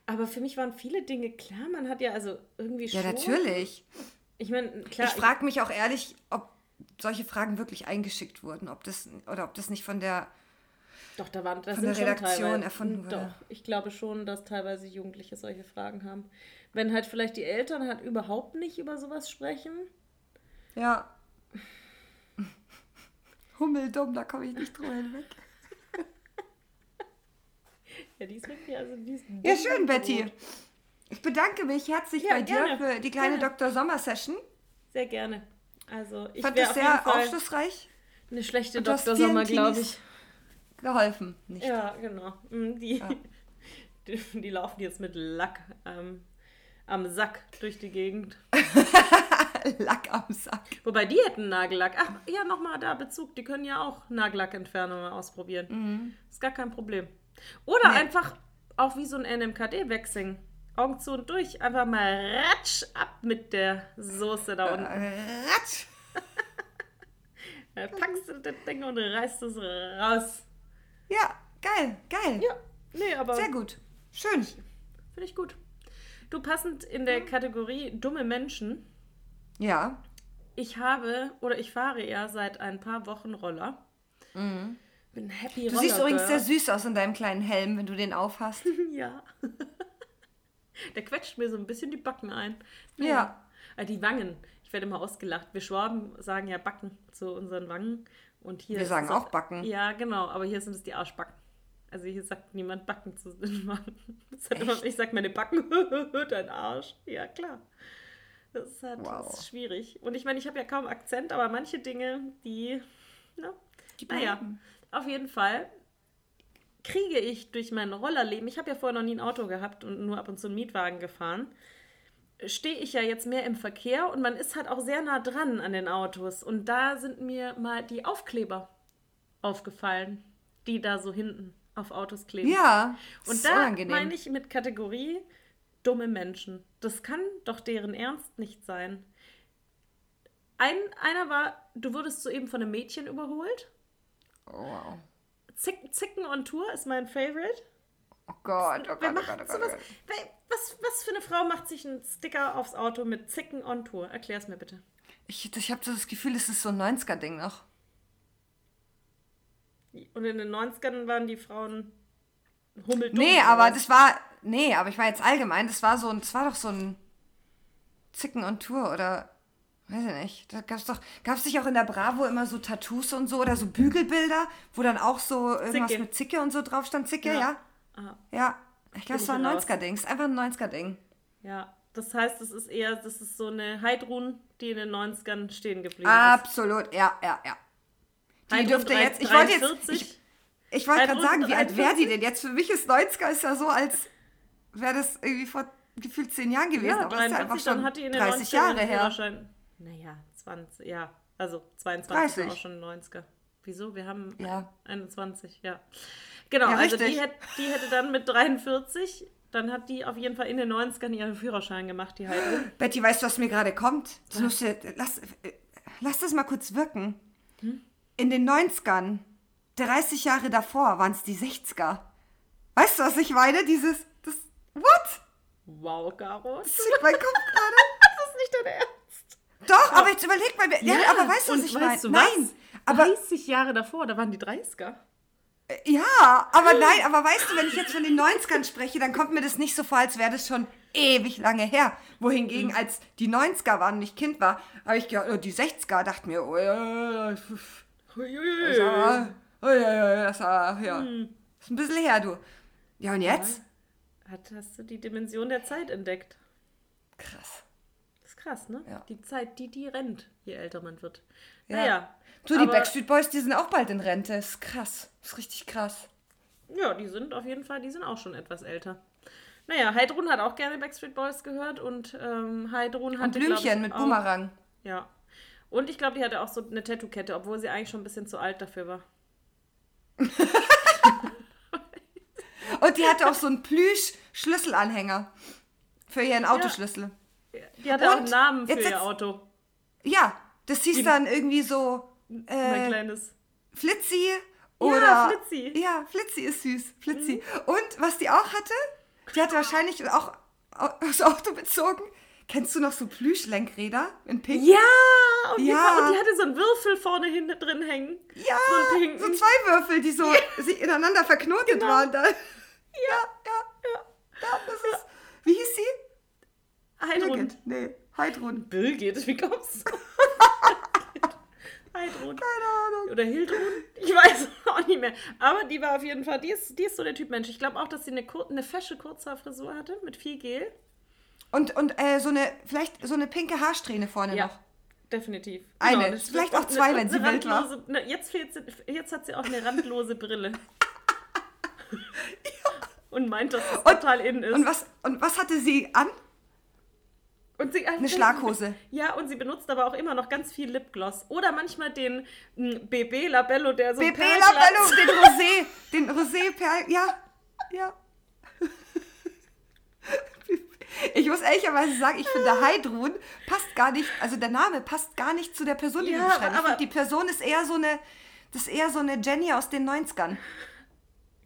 Aber für mich waren viele Dinge klar. Man hat ja also irgendwie schon. Ja, natürlich. Ich meine, klar. Ich frage mich auch ehrlich, ob solche Fragen wirklich eingeschickt wurden. Ob das, oder ob das nicht von der. Doch, da waren da Von der Redaktion erfunden Doch, wurde. ich glaube schon, dass teilweise Jugendliche solche Fragen haben. Wenn halt vielleicht die Eltern halt überhaupt nicht über sowas sprechen. Ja. Hummeldumm, da komme ich nicht drüber hinweg. Ja, die ist wirklich, also die ist Ja, schön, Betty. gut. Ich bedanke mich herzlich Ja, bei dir gerne. für die kleine Gerne. Dr. Sommer-Session. Sehr gerne. Also ich Fand das sehr aufschlussreich eine schlechte Dr. Sommer, glaube ich. Geholfen. Nicht. Ja, genau. Mm, Die, Ja. die, die laufen jetzt mit Lack ähm, am Sack durch die Gegend. Lack am Sack. Wobei die hätten Nagellack. Ach, ja, nochmal da Bezug. Die können ja auch Nagellackentfernung mal ausprobieren. Ist gar kein Problem. Oder Nee. einfach auch wie so ein NMKD wegsingen. Augen zu und durch. Einfach mal ratsch ab mit der Soße da unten. Ratsch. Dann packst du das Ding und reißt es raus. Ja, geil, geil. Ja, nee, aber Sehr gut. Schön. finde ich gut. Du passend in der Kategorie dumme Menschen. Ja. Ich habe oder ich fahre ja seit ein paar Wochen Roller. Bin happy Mhm. Du siehst Roller übrigens sehr süß aus in deinem kleinen Helm, wenn du den aufhast. Ja. Der quetscht mir so ein bisschen die Backen ein. Ja. Äh, Die Wangen. Ich werde immer ausgelacht. Wir Schwaben sagen ja Backen zu unseren Wangen. Und hier Wir sagen auch Backen. Ja, genau. Aber hier sind es die Arschbacken. Also hier sagt niemand Backen zu immer, ich sag meine Backen, dein Arsch. Ja, klar. Das ist, halt, Wow. das ist schwierig. Und ich meine, ich habe ja kaum Akzent, aber manche Dinge, die, ne? Die Naja, auf jeden Fall kriege ich durch mein Rollerleben, ich habe ja vorher noch nie ein Auto gehabt und nur ab und zu einen Mietwagen gefahren, stehe ich ja jetzt mehr im Verkehr und man ist halt auch sehr nah dran an den Autos. Und da sind mir mal die Aufkleber aufgefallen, die da so hinten auf Autos kleben. Ja. Und da meine ich mit Kategorie dumme Menschen. Das kann doch deren Ernst nicht sein. Ein, einer war, du wurdest soeben von einem Mädchen überholt. Oh, wow. Zick, Zicken on Tour ist mein Favorite. Oh Gott, oh Wer Gott, oh macht Gott, oh Gott. sowas? oh Gott. Wer- Was, was für eine Frau macht sich einen Sticker aufs Auto mit Zicken on Tour? Erklär's mir bitte. Ich, ich habe so das Gefühl, es ist so ein 90er-Ding noch. Und in den 90ern waren die Frauen hummeldumm. Nee, aber das war. Nee, aber ich war jetzt allgemein, das war so ein. Das war doch so ein Zicken on Tour oder. Weiß ich nicht. Da gab's doch. Gab's nicht auch in der Bravo immer so Tattoos und so oder so Bügelbilder, wo dann auch so irgendwas Zicke. mit Zicke und so drauf stand? Zicke, Ja. ja? Ah, Ja. Ich glaube, es war ein raus. 90er-Ding. Es ist einfach ein 90er-Ding. ja, das heißt, es ist eher, das ist so eine Heidrun, die in den 90ern stehen geblieben Absolut, ja, ja, ja. Die Heidrun dürfte drei- jetzt. Ich wollte jetzt. 43. Ich, ich wollte gerade sagen, wie alt wäre die 43? denn jetzt? Für mich ist 90er ist ja so, als wäre das irgendwie vor gefühlt zehn Jahren gewesen. Ja, aber es ist ja 43, einfach dann schon hat die in den 30 90ern Jahre her. Naja, 20, ja. Also 22 30. war auch schon 90er. Wieso? Wir haben Ja. 21, ja. Genau, Ja, also die, hätt, die hätte dann mit 43, dann hat die auf jeden Fall in den 90ern ihren Führerschein gemacht, die Heidrun. Betty, weißt du, was mir gerade kommt? Das musst du, lass, lass das mal kurz wirken. Hm? In den 90ern, 30 Jahre davor, waren es die 60er. Weißt du, was ich meine? Dieses, das, what? Wow, Caro. Das zieht mein Kopf gerade. Das ist nicht dein Ernst. Doch, aber jetzt überleg mal, ja, aber weißt du, was ich meine? Nein, aber 30 Jahre davor, da waren die 30er. Ja, aber nein, aber weißt du, wenn ich jetzt von den 90ern spreche, dann kommt mir das nicht so vor, als wäre das schon ewig lange her. Wohingegen, Mhm. als die 90er waren und ich Kind war, habe ich gehört, oh, die 60er, dachte mir, oh ja, das war, oh ja, ja, das war, ja. Hm. Ist ein bisschen her, du. Ja, und jetzt? Hat, hast du die Dimension der Zeit entdeckt? Krass. Das ist krass, ne? Ja. Die Zeit, die, die rennt, je älter man wird. Ja. Du, die Backstreet Boys, die sind auch bald in Rente. Das ist krass. Das ist richtig krass. Ja, die sind auf jeden Fall, die sind auch schon etwas älter. Naja, Heidrun hat auch gerne Backstreet Boys gehört und ähm, Heidrun Und hatte, glaub Blümchen mit auch, Boomerang. Ja. Und ich glaube, die hatte auch so eine Tattoo-Kette, obwohl sie eigentlich schon ein bisschen zu alt dafür war. Und die hatte auch so einen Plüsch-Schlüsselanhänger für ihren Autoschlüssel. Die hatte auch Und einen Namen für jetzt- ihr Auto. Ja, das hieß Die- dann irgendwie so Mein äh, kleines. Flitzi oder. Flitzi. Ja, Flitzi ist süß. Flitzi. Und was die auch hatte, die hatte wahrscheinlich auch aufs Auto bezogen. Kennst du noch so Plüschlenkräder in Pink? Ja! Und, Ja. Die, und die hatte so einen Würfel vorne hinten drin hängen. Ja, So einen so zwei Würfel, die so sich ineinander verknotet Genau. waren. Da. Ja, ja, ja. ja das ist, wie hieß sie? Heidrun. Nee, Heidrun. Birgit, wie kommst du? Heidrun. Keine Ahnung. Oder Hildrun? Ich weiß auch nicht mehr. Aber die war auf jeden Fall, die ist, die ist so der Typ Mensch. Ich glaube auch, dass sie eine, kur eine fesche Kurzhaarfrisur hatte mit viel Gel. Und, und äh, so eine, vielleicht so eine pinke Haarsträhne vorne Ja, noch. definitiv. Eine. das Vielleicht auch zwei, eine- wenn sie eine wild war. ne, jetzt, fehlt sie, jetzt hat sie auch eine randlose Brille. Und meint, dass es Und- total in ist. Und was, und was hatte sie an? Und sie, Eine Schlaghose. Ja, und sie benutzt aber auch immer noch ganz viel Lipgloss. Oder manchmal den BB Labello, der so BB Labello, den Rosé. Den Rosé Perl. Ja. Ja. Ich muss ehrlicherweise sagen, ich finde Heidrun passt gar nicht, also der Name passt gar nicht zu der Person, die Ja, wir beschreiben. Ich aber- die Person ist eher so eine, das ist eher so eine Jenny aus den 90ern.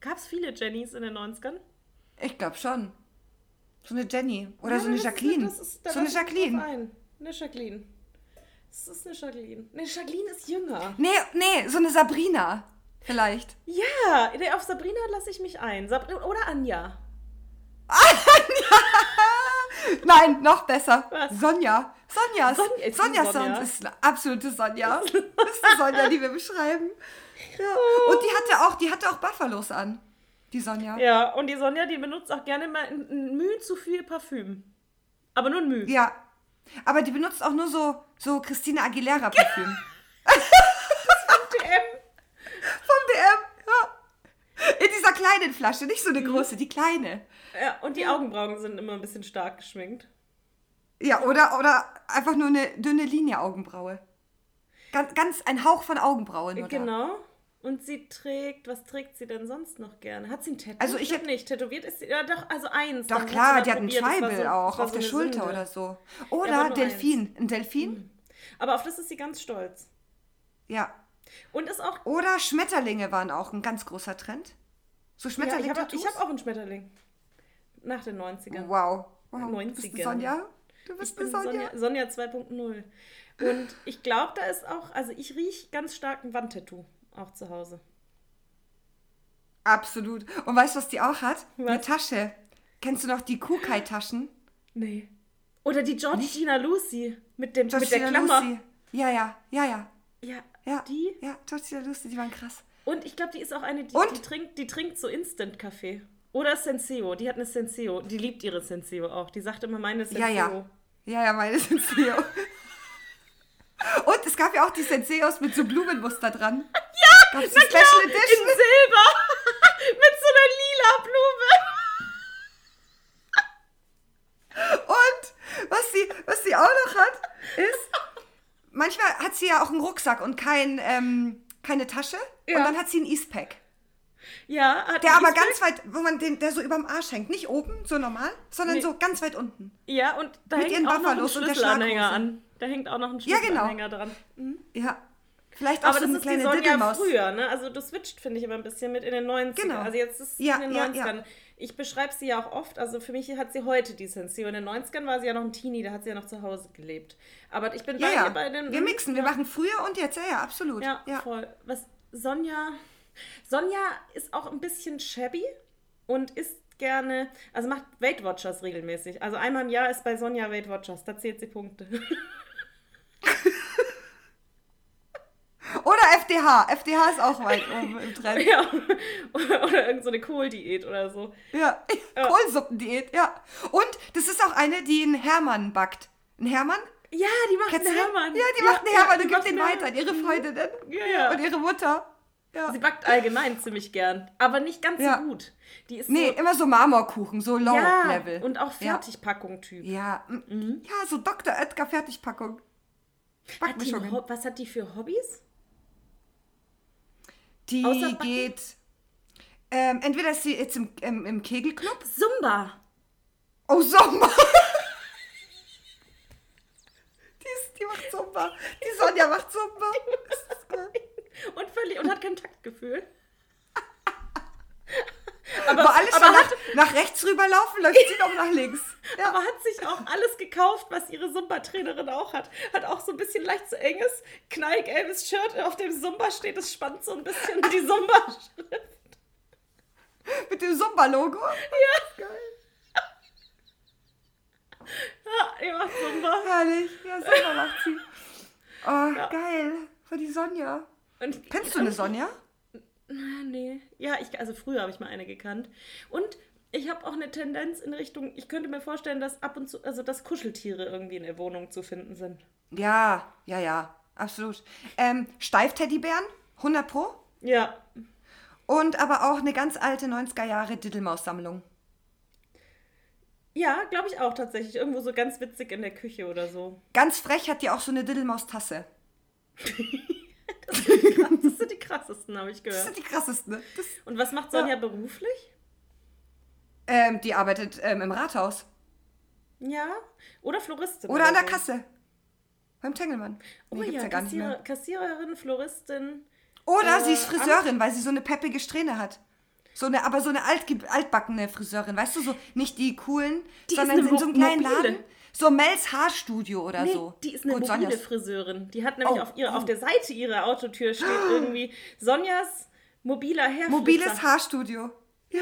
Gab es viele Jennys in den 90ern? Ich glaube schon. So eine Jenny. Oder Ja, so eine das ist- Jacqueline. das ist- so eine Jacqueline. ein. Eine Jacqueline. Das ist eine Jacqueline. Ne, Jacqueline ist jünger. Nee, nee, so eine Sabrina. Vielleicht. Ja, auf Sabrina lasse ich mich ein. Sabrina oder Anja. Nein, noch besser. Was? Sonja. Sonja. Sonja, ist Sonja Sonja? Ist eine absolute Sonja. Das ist die Sonja, die wir beschreiben. Ja. Und die hatte auch, die hatte auch Buffalos an. Die Sonja. Ja, und die Sonja, die benutzt auch gerne mal ein, ein Mühe zu viel Parfüm. Aber nur ein Mühe. Ja. Aber die benutzt auch nur so, so Christina Aguilera Parfüm. DM. Vom DM. Ja. In dieser kleinen Flasche, nicht so eine große, die kleine. Ja, und die Augenbrauen sind immer ein bisschen stark geschminkt. Ja, oder, oder einfach nur eine dünne Linie Augenbraue. Ganz, ganz ein Hauch von Augenbraue nur da. Und sie trägt, was trägt sie denn sonst noch gerne? Hat sie ein Tattoo? Also ich Stimmt hab- nicht. Tätowiert ist sie, ja doch, also eins. Doch klar, die hat einen probiert. Das war Tribal so- auch auf so der Schulter Sünde. oder so. Oder nur Delfin. Ein Delfin? Aber auf das ist sie ganz stolz. Ja. Und ist auch. Oder Schmetterlinge waren auch ein ganz großer Trend. So Ja, ich habe hab auch einen Schmetterling. Nach den 90ern. wow. wow. Du bist 90ern. eine Sonja? Du bist eine Sonja? Sonja, Sonja 2.0. Und ich glaube, da ist auch, also ich rieche ganz stark ein Wandtattoo auch zu Hause. Absolut. Und weißt du, was die auch hat? Eine Was? Tasche. Kennst du noch die Kukai-Taschen? Nee. Oder die Georgina Lucy mit, dem, mit der Klammer. Lucy. Ja, ja, ja, ja. Ja, Ja, die. Ja, Georgina Lucy, die waren krass. Und ich glaube, die ist auch eine, die, Und? die trinkt, die trinkt so Instant-Kaffee. Oder Senseo. Die hat eine Senseo. Die liebt ihre Senseo auch. Die sagt immer, meine Senseo. Ja, ja. Ja, ja, meine Senseo. Und es gab ja auch die Senseos mit so Blumenmuster dran. Ja, Gab's die Special In Edition? Silber. mit so einer lila Blume. Und was sie, was sie auch noch hat, ist, manchmal hat sie ja auch einen Rucksack und kein, ähm, keine Tasche. Ja. Und dann hat sie einen Eastpack. Ja, hat Der ein aber ganz weit, wo man den, der so überm Arsch hängt. Nicht oben, so normal, sondern Nee. so ganz weit unten. Ja, und da Mit hängt ihren auch noch ein Schlüsselanhänger an. Da hängt auch noch ein Ja, genau. Schlüsselanhänger dran. Ja. Vielleicht auch Aber so das eine ist die kleine Sonja Diddelmaus. früher, ne? Also du switcht, finde ich, immer ein bisschen mit in den 90ern. Genau. Also jetzt ist Ja, in den ja, 90ern. ja. Ich beschreibe sie ja auch oft. Also für mich hat sie heute die Senseo. In den 90ern war sie ja noch ein Teenie, da hat sie ja noch zu Hause gelebt. Aber ich bin Ja, bei ja. ihr bei den. Wir mixen, wir machen früher und jetzt. Ja, ja, absolut. Ja, ja. voll. Was Sonja. Sonja ist auch ein bisschen shabby und isst gerne, also macht Weight Watchers regelmäßig. Also einmal im Jahr ist bei Sonja Weight Watchers, da zählt sie Punkte. Oder FDH. FDH ist auch weit oben im Trend. ja. Oder, oder irgendeine so eine Kohldiät oder so. Ja, Kohlsuppendiät, ja. Und das ist auch eine, die einen Hermann backt. Ein Hermann? Ja, die macht Kennst einen? Hermann. Ja, die macht einen Hermann die und gibt den weiter an ihre Freundinnen. Ja, ja. Und ihre Mutter. Ja. Sie backt allgemein ziemlich gern, aber nicht ganz Ja. so gut. Die ist Nee, so, immer so Marmorkuchen, so Low ja, und auch Ja. Fertigpackung-Typ. Ja, Mhm. ja, so Dr. Oetker Fertigpackung. Hat was hat die für Hobbys? Die geht. Ähm, entweder ist sie jetzt im, im, im Kegelclub. Zumba. Oh, Sommer! die, ist, die macht Zumba. Die Sonja macht Zumba. Das ist geil. Und, völlig, und hat kein Taktgefühl. Aber alles aber hat- nach, nach rechts rüberlaufen, läuft sie noch nach links. Ja. Aber hat sich auch alles gekauft, was ihre Zumba-Trainerin auch hat. Hat auch so ein bisschen leicht zu enges, knallgelbes Shirt, auf dem Zumba steht. Es spannt so ein bisschen die Zumba-Schrift. Mit dem Zumba-Logo. Ja. Geil. Ja, die macht Zumba. Herrlich. Ja, Zumba macht sie. Oh, geil. War die Sonja. Und Kennst du eine Sonja? Ah, nee. Ja, ich, also früher habe ich mal eine gekannt. Und ich habe auch eine Tendenz in Richtung, ich könnte mir vorstellen, dass ab und zu, also dass Kuscheltiere irgendwie in der Wohnung zu finden sind. Ja, ja, ja, absolut. Ähm, Steifteddybären, 100 pro. Ja. Und aber auch eine ganz alte 90er Jahre Diddelmaus-Sammlung. Ja, glaube ich auch tatsächlich. Irgendwo so ganz witzig in der Küche oder so. Ganz frech hat die auch so eine Diddelmaus-Tasse. Das sind die, krass- das sind die krassesten, habe ich Das gehört. sind die krassesten, ne? Das, Und was macht Sonja beruflich? ähm, die arbeitet ähm, im Rathaus. Ja. Oder Floristin. Oder an der so. Kasse. Beim Tengelmann. Oh Nee, gibt's ja, ja mehr. Kassiererin, Floristin. Oder Äh, sie ist Friseurin, weil sie so eine peppige Strähne hat. So eine, aber so eine alt, altbackene Friseurin, weißt du, so nicht die coolen, Die sondern in so einem kleinen mobile. Laden. So Mels Haarstudio oder Nee, so. die ist eine Gut, mobile Sonjas. Friseurin. Die hat nämlich Oh, auf, ihrer, oh. auf der Seite ihrer Autotür steht irgendwie Sonjas mobiler Haarflitzer. Mobiles Haarstudio. Ja.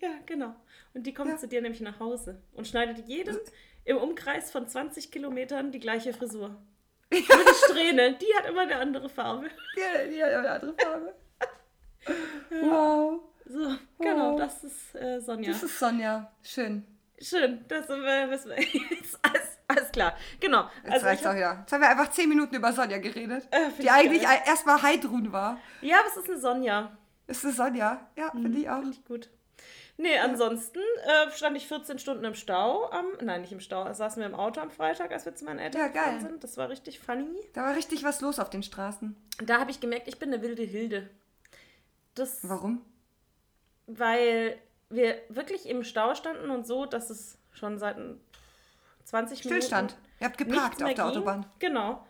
Ja, genau. Und die kommt Ja. zu dir nämlich nach Hause und schneidet jedem im Umkreis von 20 Kilometern die gleiche Frisur. Nur die Strähne, die hat immer eine andere Farbe. Ja, die hat eine andere Farbe. Wow. So, genau, Oh. das ist äh, Sonja. Das ist Sonja. Schön. Schön, das äh, wissen wir jetzt. Alles, alles klar. Genau. Jetzt Also reicht's ich auch wieder. Jetzt haben wir einfach zehn Minuten über Sonja geredet. Äh, die ich eigentlich erstmal Heidrun war. ja, aber es ist eine Sonja. Ist das Sonja? Ja, finde ich auch. Finde ich gut. Nee, ansonsten äh, stand ich 14 Stunden im Stau am, nein, nicht im Stau, saßen wir im Auto am Freitag, als wir zu meinen Eltern Ja, gefahren geil. sind. Das war richtig funny. Da war richtig was los auf den Straßen. Da habe ich gemerkt, ich bin eine wilde Hilde. Das, Warum? weil wir wirklich im Stau standen und so, dass es schon seit ein- 20 Stillstand. Minuten Ihr habt geparkt auf der ging. Autobahn. Genau.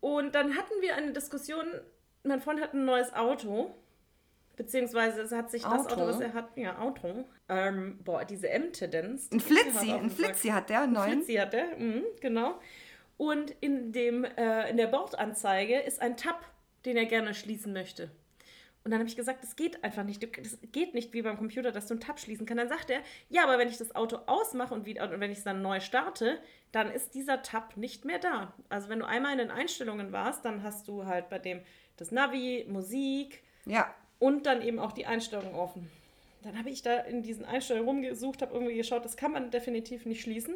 Und dann hatten wir eine Diskussion, mein Freund hat ein neues Auto, beziehungsweise es hat sich das Auto? Auto, was er hat, ja, Auto, ähm, boah, diese M-Tendenz. Ein Flitzi, ein Flitzi hat der, neuen. Flitzi hat der, mhm, genau. Und in, dem, äh, in der Bordanzeige ist ein Tab, den er gerne schließen möchte. Und dann habe ich gesagt, das geht einfach nicht. Das geht nicht wie beim Computer, dass du einen Tab schließen kannst. Dann sagt er, ja, aber wenn ich das Auto ausmache und, wieder, und wenn ich es dann neu starte, dann ist dieser Tab nicht mehr da. Also wenn du einmal in den Einstellungen warst, dann hast du halt bei dem das Navi, Musik Ja. und dann eben auch die Einstellungen offen. Dann habe ich da in diesen Einstellungen rumgesucht, habe irgendwie geschaut, das kann man definitiv nicht schließen.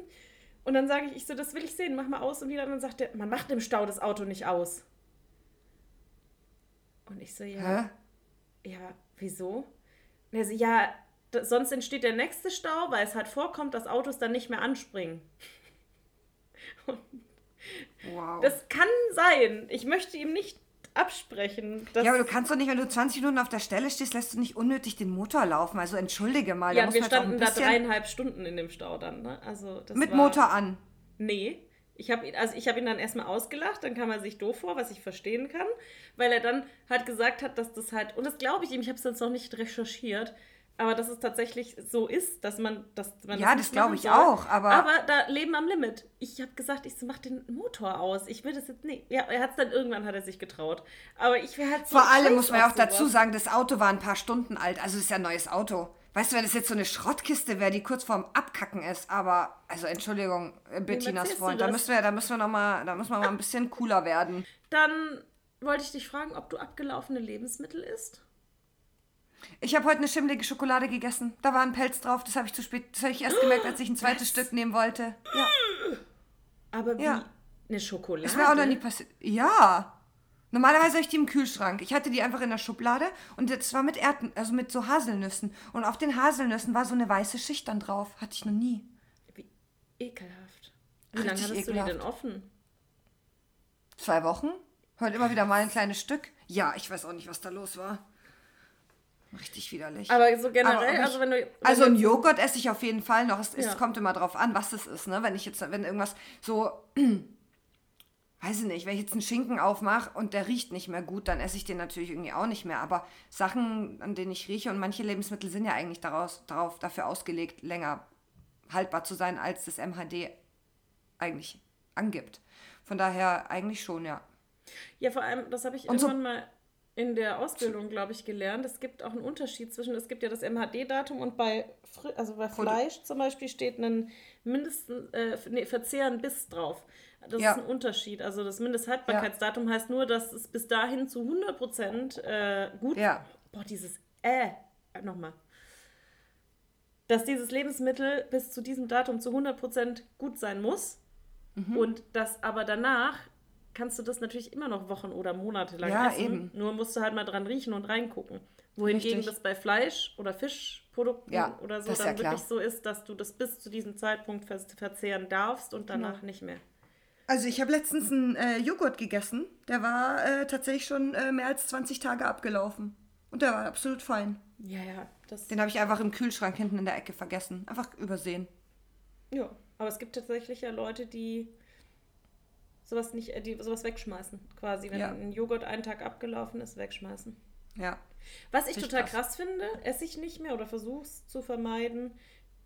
Und dann sage ich, ich so, das will ich sehen, mach mal aus. Und wieder dann sagt er, man macht im Stau das Auto nicht aus. Und ich so, ja, Hä? Ja, wieso? Und er so, ja, da, sonst entsteht der nächste Stau, weil es halt vorkommt, dass Autos dann nicht mehr anspringen. Wow. Das kann sein. Ich möchte ihm nicht absprechen. Ja, aber du kannst doch nicht, wenn du 20 Minuten auf der Stelle stehst, lässt du nicht unnötig den Motor laufen. Also entschuldige mal. ja, wir standen ein da dreieinhalb Stunden in dem Stau dann. Ne? Also mit Motor an. Nee. Ich habe ihn, also ich ihn dann erstmal ausgelacht, dann kam er sich doof vor, was ich verstehen kann, weil er dann halt gesagt hat, dass das halt, und das glaube ich ihm, ich habe es jetzt noch nicht recherchiert, aber dass es tatsächlich so ist, dass man, dass man Ja, das nicht glaube ich soll. auch, aber- Aber da Leben am Limit. Ich habe gesagt, ich so, mach den Motor aus. Ich will das jetzt nicht. Ja, er hat es dann irgendwann hat er sich getraut. Aber ich wäre halt so Vor allem muss man ja auch dazu sagen, das Auto war ein paar Stunden alt. Also es ist ja ein neues Auto. Weißt du, wenn das jetzt so eine Schrottkiste wäre, die kurz vorm Abkacken ist, aber, also Entschuldigung, äh, Bettinas Freund, da das? müssen wir, da müssen wir noch mal, da müssen wir mal ein bisschen cooler werden. Dann wollte ich dich fragen, ob du abgelaufene Lebensmittel isst. Ich habe heute eine schimmelige Schokolade gegessen. Da war ein Pelz drauf. Das habe ich zu spät, das habe ich erst gemerkt, als ich ein zweites Stück nehmen wollte. Ja, Aber wie Ja. eine Schokolade? ist mir auch noch nie passiert. Ja. Normalerweise habe ich die im Kühlschrank. Ich hatte die einfach in der Schublade und das war mit Erden, also mit so Haselnüssen. Und auf den Haselnüssen war so eine weiße Schicht dann drauf. Hatte ich noch nie. Wie ekelhaft. Wie lange hattest du die ekelhaft. denn offen? Zwei Wochen? Heute immer wieder mal ein kleines Stück. Ja, ich weiß auch nicht, was da los war. Richtig widerlich. Aber so generell, Aber ich- also wenn du. Wenn Also ein Joghurt esse ich auf jeden Fall noch. Es, es Ja. kommt immer drauf an, was es ist. Ne? Wenn ich jetzt, wenn irgendwas so, weiß ich nicht, wenn ich jetzt einen Schinken aufmache und der riecht nicht mehr gut, dann esse ich den natürlich irgendwie auch nicht mehr. Aber Sachen, an denen ich rieche und manche Lebensmittel sind ja eigentlich daraus, darauf, dafür ausgelegt, länger haltbar zu sein, als das MHD eigentlich angibt. Von daher eigentlich schon, ja. Ja, vor allem, das habe ich Und so- irgendwann mal in der Ausbildung, glaube ich, gelernt. Es gibt auch einen Unterschied zwischen, es gibt ja das MHD-Datum und bei, also bei Fleisch zum Beispiel steht ein mindestens, äh, nee, Verzehren bis drauf. Das ja. ist ein Unterschied. Also das Mindesthaltbarkeitsdatum ja. heißt nur, dass es bis dahin zu 100 Prozent äh, gut... Ja. Boah, dieses äh, nochmal. Dass dieses Lebensmittel bis zu diesem Datum zu 100 Prozent gut sein muss mhm. und dass aber danach kannst du das natürlich immer noch Wochen oder Monate lang ja, essen. Eben. Nur musst du halt mal dran riechen und reingucken. Wohingegen Richtig. das bei Fleisch- oder Fischprodukten ja, oder so dann ja wirklich so ist, dass du das bis zu diesem Zeitpunkt verzehren darfst und danach genau. nicht mehr. Also ich habe letztens einen äh, Joghurt gegessen, der war äh, tatsächlich schon äh, mehr als 20 Tage abgelaufen. Und der war absolut fein. Ja, ja. Den habe ich einfach im Kühlschrank hinten in der Ecke vergessen. Einfach übersehen. Ja, aber es gibt tatsächlich ja Leute, die sowas nicht, äh, die sowas wegschmeißen, quasi. Wenn ja. ein Joghurt einen Tag abgelaufen ist, wegschmeißen. Ja. Was ich total krass. krass finde, esse ich nicht mehr oder versuche es zu vermeiden.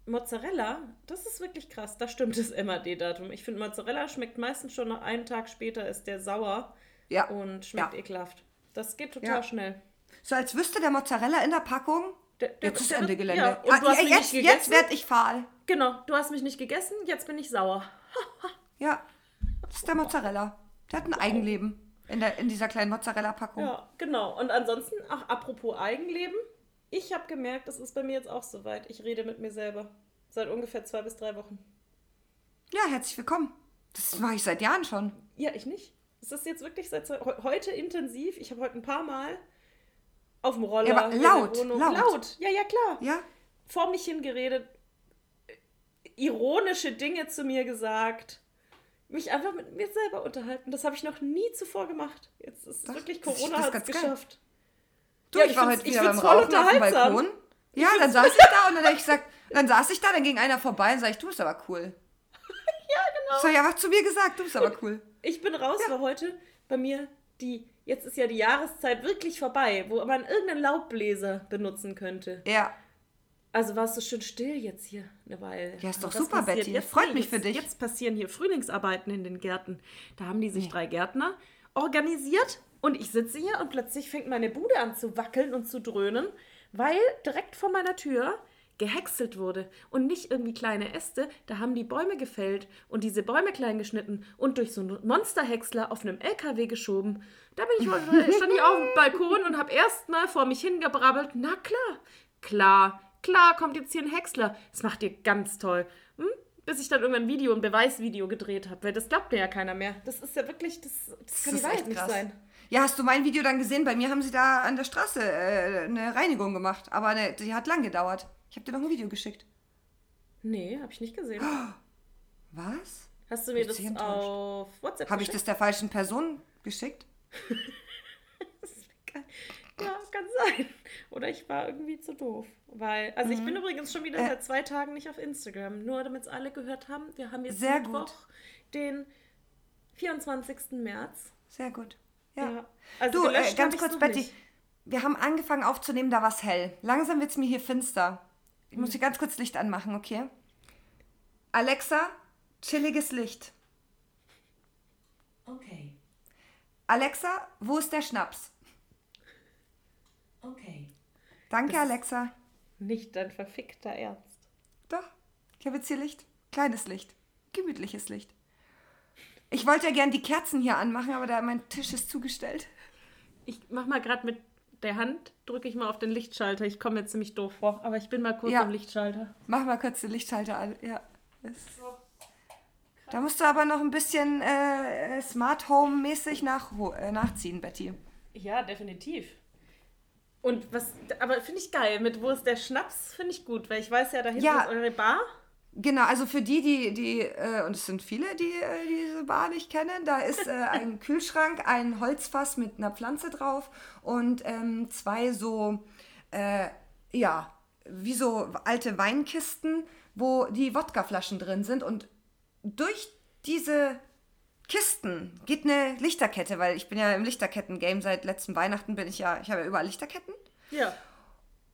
Mozzarella, das ist wirklich krass. Da stimmt das MAD-Datum. Ich finde, Mozzarella schmeckt meistens schon nach einem Tag später, ist der sauer ja. und schmeckt ja. ekelhaft. Das geht total ja. schnell. So als wüsste der Mozzarella in der Packung, der, der, jetzt ist der, Ende Gelände. Ja, ah, jetzt jetzt werde ich fahl. Genau, du hast mich nicht gegessen, jetzt bin ich sauer. ja, das ist der Mozzarella. Der hat ein Eigenleben in, der, in dieser kleinen Mozzarella-Packung. Ja, genau. Und ansonsten, ach, apropos Eigenleben, ich habe gemerkt, das ist bei mir jetzt auch soweit. Ich rede mit mir selber. Seit ungefähr zwei bis drei Wochen. Ja, herzlich willkommen. Das mache ich seit Jahren schon. Ja, ich nicht. Es ist jetzt wirklich seit heute intensiv. Ich habe heute ein paar Mal auf dem Roller. Ja, aber laut, laut. Laut. Ja, ja, klar. Ja. Vor mich hingeredet. Ironische Dinge zu mir gesagt mich einfach mit mir selber unterhalten. Das habe ich noch nie zuvor gemacht. Jetzt ist es wirklich Corona hat es geschafft. Du, ja, ich, ich war heute wieder beim Rauchen auf dem Balkon. Ja, dann saß ich da und dann ich gesagt, dann saß ich da, dann ging einer vorbei und sag ich, du bist aber cool. ja, genau. Das habe ich einfach zu mir gesagt, du bist aber cool. Ich bin raus, ja. weil heute bei mir die, jetzt ist ja die Jahreszeit wirklich vorbei, wo man irgendeinen Laubbläser benutzen könnte. Ja. Also war es so schön still jetzt hier eine Weile. Ja, ist doch super, Betty. Jetzt, Freut mich für dich. Jetzt passieren hier Frühlingsarbeiten in den Gärten. Da haben die sich nee. drei Gärtner organisiert und ich sitze hier und plötzlich fängt meine Bude an zu wackeln und zu dröhnen, weil direkt vor meiner Tür gehäckselt wurde und nicht irgendwie kleine Äste, da haben die Bäume gefällt und diese Bäume klein geschnitten und durch so einen Monsterhäcksler auf einem LKW geschoben. Da bin ich, stand ich auf dem Balkon und habe erstmal vor mich hingebrabbelt, na klar, klar, klar, kommt jetzt hier ein Häcksler. Das macht ihr ganz toll. Hm? Bis ich dann irgendwann ein Video, ein Beweisvideo gedreht habe, weil das glaubt mir ja keiner mehr. Das ist ja wirklich, das, das kann die Wahrheit nicht sein. Ja, hast du mein Video dann gesehen? Bei mir haben sie da an der Straße äh, eine Reinigung gemacht, aber ne, die hat lang gedauert. Ich habe dir noch ein Video geschickt. Nee, habe ich nicht gesehen. Was? Hast du mir das auf WhatsApp Habe ich das der falschen Person geschickt? Ja, kann sein. Oder ich war irgendwie zu doof. Weil, also mhm. ich bin übrigens schon wieder äh. seit zwei Tagen nicht auf Instagram. Nur damit es alle gehört haben, wir haben jetzt Sehr Mittwoch, gut. den 24. März. Sehr gut. Ja. ja. Also du, äh, ganz kurz, Betty. Nicht. Wir haben angefangen aufzunehmen, da war es hell. Langsam wird es mir hier finster. Ich muss hier ganz kurz Licht anmachen, okay? Alexa, chilliges Licht. Okay. Alexa, wo ist der Schnaps? Okay. Danke, das Alexa. Nicht dein verfickter Ernst. Doch. Ich habe jetzt hier Licht. Kleines Licht. Gemütliches Licht. Ich wollte ja gern die Kerzen hier anmachen, aber da mein Tisch ist zugestellt. Ich mach mal gerade mit der Hand, drücke ich mal auf den Lichtschalter. Ich komme jetzt ziemlich doof vor, aber ich bin mal kurz ja. am Lichtschalter. Mach mal kurz den Lichtschalter an. Ja. Da musst du aber noch ein bisschen äh, Smart Home mäßig nach, äh, nachziehen, Betty. Ja, definitiv. Und was, aber finde ich geil, mit wo ist der Schnaps, finde ich gut, weil ich weiß ja, da hinten ja, ist eure Bar. Genau, also für die, die, die, äh, und es sind viele, die äh, diese Bar nicht kennen, da ist äh, ein Kühlschrank, ein Holzfass mit einer Pflanze drauf und ähm, zwei so, äh, ja, wie so alte Weinkisten, wo die Wodkaflaschen drin sind und durch diese Kisten geht eine Lichterkette, weil ich bin ja im Lichterketten-Game seit letztem Weihnachten bin ich ja, ich habe ja überall Lichterketten. Ja.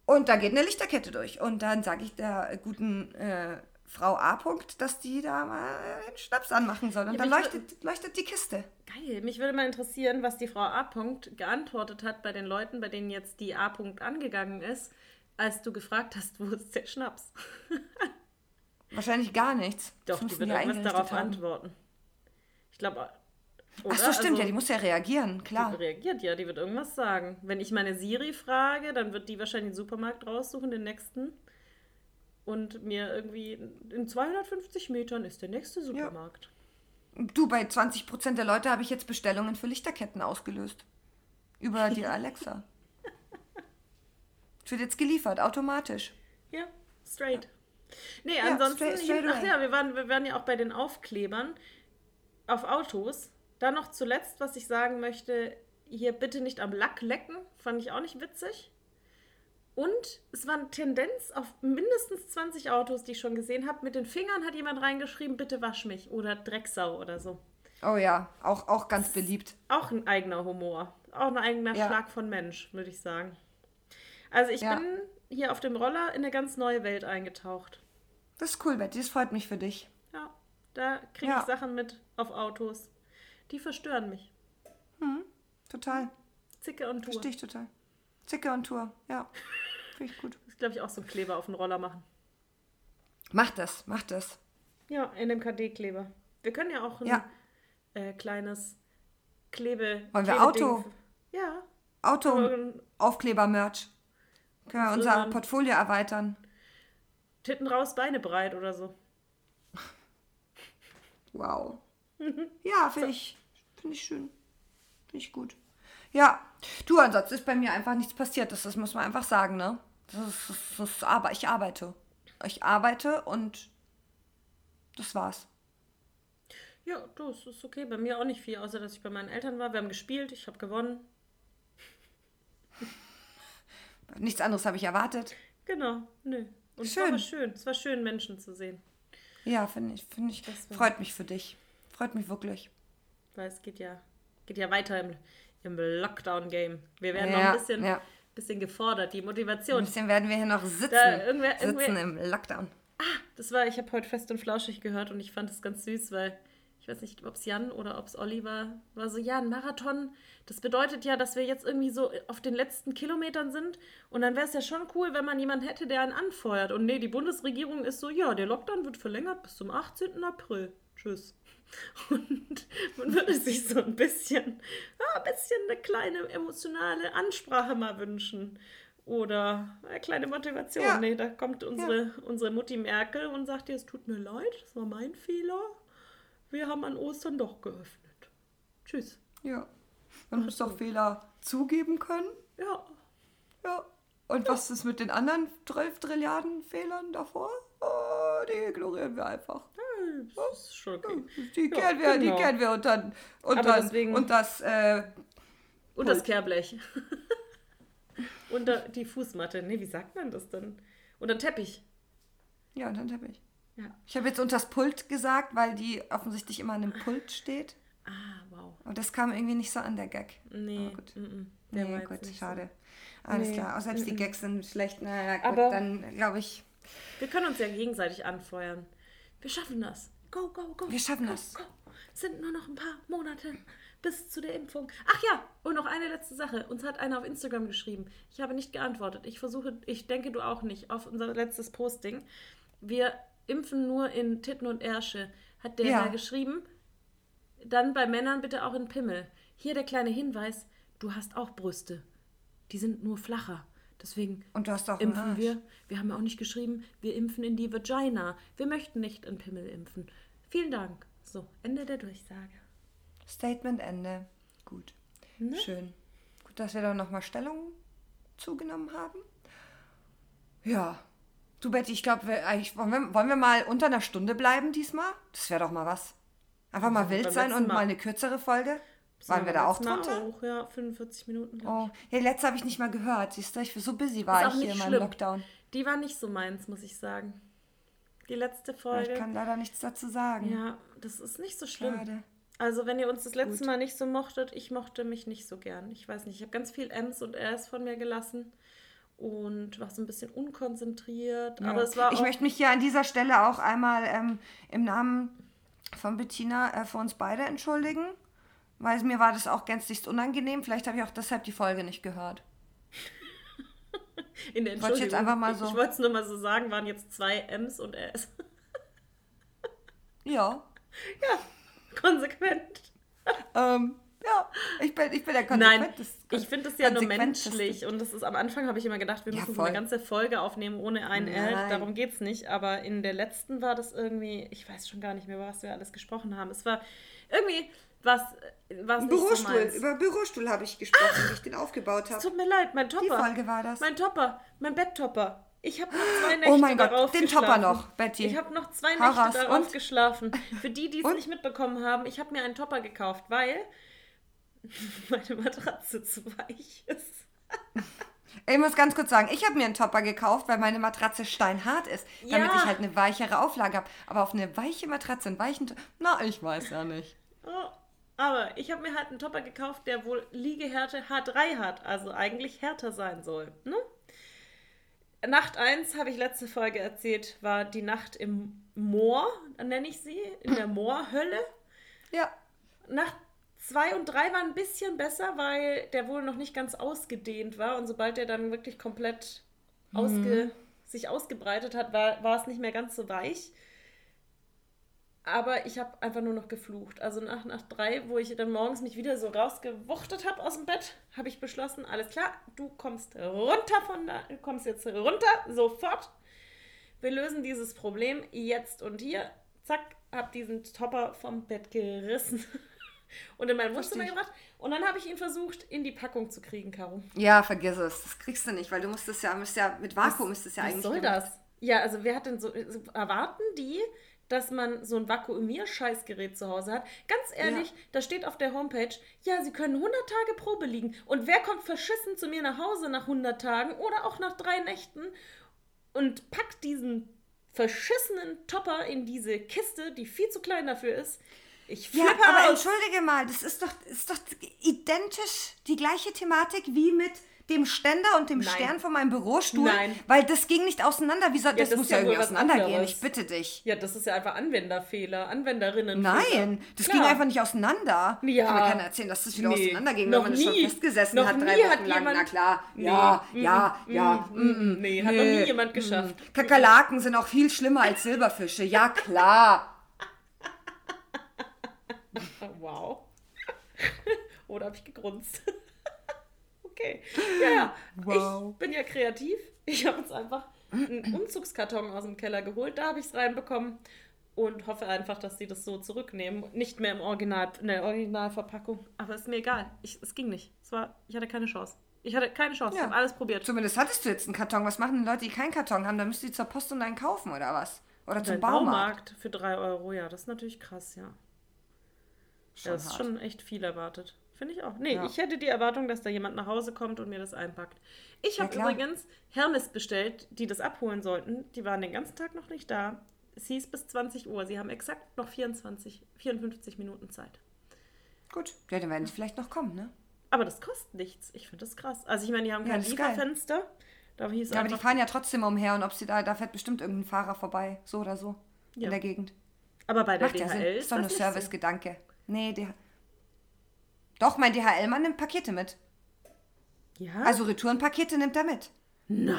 Und da geht eine Lichterkette durch. Und dann sage ich der guten äh, Frau A. -Punkt, dass die da mal den Schnaps anmachen soll. Und Ja, dann leuchtet, leuchtet die Kiste. Geil. Mich würde mal interessieren, was die Frau A. -Punkt geantwortet hat bei den Leuten, bei denen jetzt die A. -Punkt angegangen ist, als du gefragt hast, wo ist der Schnaps? Wahrscheinlich gar nichts. Doch, die wird irgendwas darauf haben. antworten. Ich glaube. Ach so, stimmt, ja, die muss ja reagieren, klar. Die reagiert ja, die wird irgendwas sagen. Wenn ich meine Siri frage, dann wird die wahrscheinlich den Supermarkt raussuchen, den nächsten. Und mir irgendwie in 250 Metern ist der nächste Supermarkt. Du, bei 20% der Leute habe ich jetzt Bestellungen für Lichterketten ausgelöst. Über die Alexa. Es wird jetzt geliefert, automatisch. Ja, straight. Nee, Ja, ansonsten, straight- straight ach ja, wir waren, wir waren ja auch bei den Aufklebern auf Autos. Dann noch zuletzt, was ich sagen möchte, hier bitte nicht am Lack lecken, fand ich auch nicht witzig. Und es war eine Tendenz auf mindestens 20 Autos, die ich schon gesehen habe. Mit den Fingern hat jemand reingeschrieben, bitte wasch mich oder Drecksau oder so. Oh ja, auch, auch ganz beliebt. Auch ein eigener Humor. Auch ein eigener Ja. Schlag von Mensch, würde ich sagen. Also ich Ja. bin hier auf dem Roller in eine ganz neue Welt eingetaucht. Das ist cool, Betty, das freut mich für dich. Ja, da kriege Ja. ich Sachen mit auf Autos. Die verstören mich. Total. Zicke und Tour. Verstehe ich total. Zicke und Tour, ja. Finde ich gut. Das glaube ich auch so einen Kleber auf den Roller machen. Mach das, mach das. Ja, NMKD-Kleber. Wir können ja auch ein Ja. äh, kleines Klebe. Wollen wir Auto? Ja. Auto, Aufkleber-Merch. Können wir unser Portfolio erweitern. Titten raus, Beine breit oder so. Wow. Ja, finde ich, find ich schön. Finde ich gut. Ja, du, ansonsten ist bei mir einfach nichts passiert. Das, das muss man einfach sagen, ne? Das ist, das ist, aber ich arbeite. Ich arbeite und das war's. Ja, du, es ist okay. Bei mir auch nicht viel, außer dass ich bei meinen Eltern war. Wir haben gespielt, ich habe gewonnen. Nichts anderes habe ich erwartet. Genau, nö. Und es Schön. war aber schön. Es war schön, Menschen zu sehen. Ja, finde ich, finde ich. Das war- Freut mich für dich. Freut mich wirklich. Weil es geht ja, geht ja weiter im, im Lockdown-Game. Wir werden noch Ja, ein bisschen, ja. bisschen gefordert, die Ein Motivation. bisschen werden wir hier noch sitzen. Da irgendwer- sitzen irgendwer- im Lockdown. Das war, ich habe heute fest und flauschig gehört und ich fand es ganz süß, weil ich weiß nicht, ob es Jan oder ob es Olli war, war so, ja, ein Marathon, das bedeutet ja, dass wir jetzt irgendwie so auf den letzten Kilometern sind und dann wäre es ja schon cool, wenn man jemanden hätte, der einen anfeuert. Und nee, die Bundesregierung ist so, ja, der Lockdown wird verlängert bis zum 18. April. Tschüss. Und man würde sich so ein bisschen, ja, ein bisschen eine kleine emotionale Ansprache mal wünschen. Oder eine kleine Motivation. Ja. Nee, da kommt unsere, unsere Mutti Merkel und sagt dir, es tut mir leid, das war mein Fehler. Wir haben an Ostern doch geöffnet. Tschüss. Ja. Man muss doch Fehler zugeben können. Ja, Ja. Und was ist mit den anderen 12 Trilliarden Fehlern davor? Oh, die ignorieren wir einfach. Das ist schon okay. Die Ja, kehren wir, genau. die kehren wir unter, Aber unter, deswegen- und das, äh, Und das Kehrblech. Und da, die Fußmatte. Nee, wie sagt man das denn? Und der Teppich. ja, unter den Teppich. Ja. Ich habe jetzt unter das Pult gesagt, weil die offensichtlich immer an dem Pult steht. Ah, wow. Und das kam irgendwie nicht so an, der Gag. Nee, Aber gut. mm, mm, Nee, gut, schade. Alles Nee, klar. Auch selbst die mm, mm. Gags sind schlecht. Naja, gut, Aber- dann glaube ich, So. Wir können uns ja gegenseitig anfeuern. Wir schaffen das. Go, go, go. Wir schaffen go, das. Go. Es sind nur noch ein paar Monate bis zu der Impfung. Ach ja, und noch eine letzte Sache. Uns hat einer auf Instagram geschrieben. Ich habe nicht geantwortet. Ich versuche, ich denke du auch nicht, auf unser letztes Posting. Wir impfen nur in Titten und Ärsche. Hat der Ja. geschrieben. Dann bei Männern bitte auch in Pimmel. Hier der kleine Hinweis. Du hast auch Brüste. Die sind nur flacher. Deswegen und du hast auch impfen wir. Wir haben ja auch nicht geschrieben, wir impfen in die Vagina. Wir möchten nicht in Pimmel impfen. Vielen Dank. So, Ende der Durchsage. Statement Ende. Gut. Ne? Schön. Gut, dass wir da nochmal Stellung zugenommen haben. Ja. Du Betty, ich glaube, wollen wir, wollen wir mal unter einer Stunde bleiben diesmal? Das wäre doch mal was. Einfach mal wild sein und mal Mal. eine kürzere Folge. Waren wir da auch drunter? Auch, ja, 45 Minuten. Oh, ja, die letzte habe ich nicht mal gehört. Siehst du, ich so busy war ich hier in meinem. Lockdown. Die war nicht so meins, muss ich sagen. Die letzte Folge. Ich kann leider nichts dazu sagen. ja, das ist nicht so schlimm. Schade. Also, wenn ihr uns das letzte Gut. Mal nicht so mochtet, ich mochte mich nicht so gern. Ich weiß nicht, ich habe ganz viel M's und R's von mir gelassen. und war so ein bisschen unkonzentriert. Ja. Aber es war ich möchte mich hier an dieser Stelle auch einmal ähm, im Namen von Bettina äh, für uns beide entschuldigen, weil mir war das auch gänzlichst unangenehm. Vielleicht habe ich auch deshalb die Folge nicht gehört. in der Entschuldigung. einfach mal Ich, so- ich wollte es nur mal so sagen, waren jetzt zwei M's und S. Ja. Konsequent. Ähm, ja, ich bin, ich bin der Nein, konsequenteste- ich finde das ja nur menschlich. Und das ist am Anfang habe ich immer gedacht, wir Ja, müssen so voll. eine ganze Folge aufnehmen ohne ein L. Nein. Darum geht es nicht. Aber in der letzten war das irgendwie, ich weiß schon gar nicht mehr, über was wir alles gesprochen haben. Es war irgendwie was, was so Bürostuhl. meins. Über Bürostuhl habe ich gesprochen, wie ich den aufgebaut habe. tut mir leid, mein Topper. Folge war das. Mein Topper, mein Betttopper. Ich habe noch zwei Nächte Oh mein Gott, den geschlafen. Topper noch, Betty. Ich habe noch zwei Hau Nächte darauf Und? geschlafen. Für die, die es nicht mitbekommen haben, ich habe mir einen Topper gekauft, weil meine Matratze zu weich ist. Ich muss ganz kurz sagen, ich habe mir einen Topper gekauft, weil meine Matratze steinhart ist, damit Ja. ich halt eine weichere Auflage habe. Aber auf eine weiche Matratze, einen weichen To- Na, ich weiß ja nicht. Oh, aber ich habe mir halt einen Topper gekauft, der wohl Liegehärte H3 hat, also eigentlich härter sein soll. Ne? Nacht 1, habe ich letzte Folge erzählt, war die Nacht im Moor, nenne ich sie, in der Moorhölle. Ja. Nacht 2 und 3 waren ein bisschen besser, weil der wohl noch nicht ganz ausgedehnt war. Und sobald der dann wirklich komplett ausge, sich ausgebreitet hat, war, war es nicht mehr ganz so weich. Aber ich habe einfach nur noch geflucht. Also nach Nacht 3, wo ich dann morgens mich wieder so rausgewuchtet habe aus dem Bett, habe ich beschlossen, alles klar, du kommst runter von da, du kommst jetzt runter, sofort. Wir lösen dieses Problem jetzt und hier. Zack, hab diesen Topper vom Bett gerissen und in mein Wohnzimmer gebracht. Und dann habe ich ihn versucht, in die Packung zu kriegen, Caro. Ja, vergiss es. Das kriegst du nicht, weil du musst es ja, musst ja mit Vakuum ist es ja Was eigentlich. soll gemacht. das? Ja, also wer hat denn so erwarten die, dass man so ein Vakuumier-Scheißgerät zu Hause hat? Ganz ehrlich, Ja. da steht auf der Homepage, ja, sie können 100 Tage Probe liegen. Und wer kommt verschissen zu mir nach Hause nach 100 Tagen oder auch nach drei Nächten und packt diesen verschissenen Topper in diese Kiste, die viel zu klein dafür ist? Ich Ja, flippe aber aus. entschuldige mal, das ist doch, ist doch identisch die gleiche Thematik wie mit dem Ständer und dem Nein. Stern von meinem Bürostuhl. Nein. Weil das ging nicht auseinander. Wie soll, das, das muss ja ja irgendwie auseinandergehen. anderes. Ich bitte dich. Ja, das ist ja einfach Anwenderfehler, Anwenderinnen. Nein, das ging einfach nicht auseinander. Ja. Kann mir keiner erzählen, dass das wieder Nee, auseinanderging, noch wenn man das schon nie. festgesessen Noch hat, drei nie Wochen hat lang. Na klar, Nee, ja, mm, ja, mm, ja. mm, nee, hat noch nie jemand geschafft. mm. Kakerlaken sind auch viel schlimmer als Silberfische. Ja, klar. Wow. Oder habe ich gegrunzt? Okay. Ja, ja. Wow. Ich bin ja kreativ. Ich habe jetzt einfach einen Umzugskarton aus dem Keller geholt. Da habe ich es reinbekommen. Und hoffe einfach, dass sie das so zurücknehmen. Nicht mehr im Original, in der Originalverpackung. Aber ist mir egal. Ich, es ging nicht. Es war, ich hatte keine Chance. Ich hatte keine Chance. Ich Ja. habe alles probiert. Zumindest hattest du jetzt einen Karton. Was machen denn Leute, die keinen Karton haben? Dann müsst ihr zur Post und einen kaufen oder was? Oder zum Baumarkt. Baumarkt für 3 Euro, ja, das ist natürlich krass, ja. Schon ja, das ist hart. schon echt viel erwartet. Finde ich auch. Nee, Ja. ich hätte die Erwartung, dass da jemand nach Hause kommt und mir das einpackt. Ich Ja, habe übrigens Hermes bestellt, die das abholen sollten. Die waren den ganzen Tag noch nicht da. Es hieß bis 20 Uhr. Sie haben exakt noch 24, 54 Minuten Zeit. Gut. Ja, dann werden sie vielleicht noch kommen, ne? Aber das kostet nichts. Ich finde das krass. Also ich meine, die haben Ja, kein geil. Lieferfenster. Da hieß Ja, aber die fahren ja trotzdem umher und ob sie da, da fährt bestimmt irgendein Fahrer vorbei. So oder so. Ja. In der Gegend. aber bei der Macht ja Sinn. DHL Ist doch nur nicht so. Servicegedanke. Nee, der. Doch, mein DHL-Mann nimmt Pakete mit. Ja? Also Retourenpakete nimmt er mit. nein.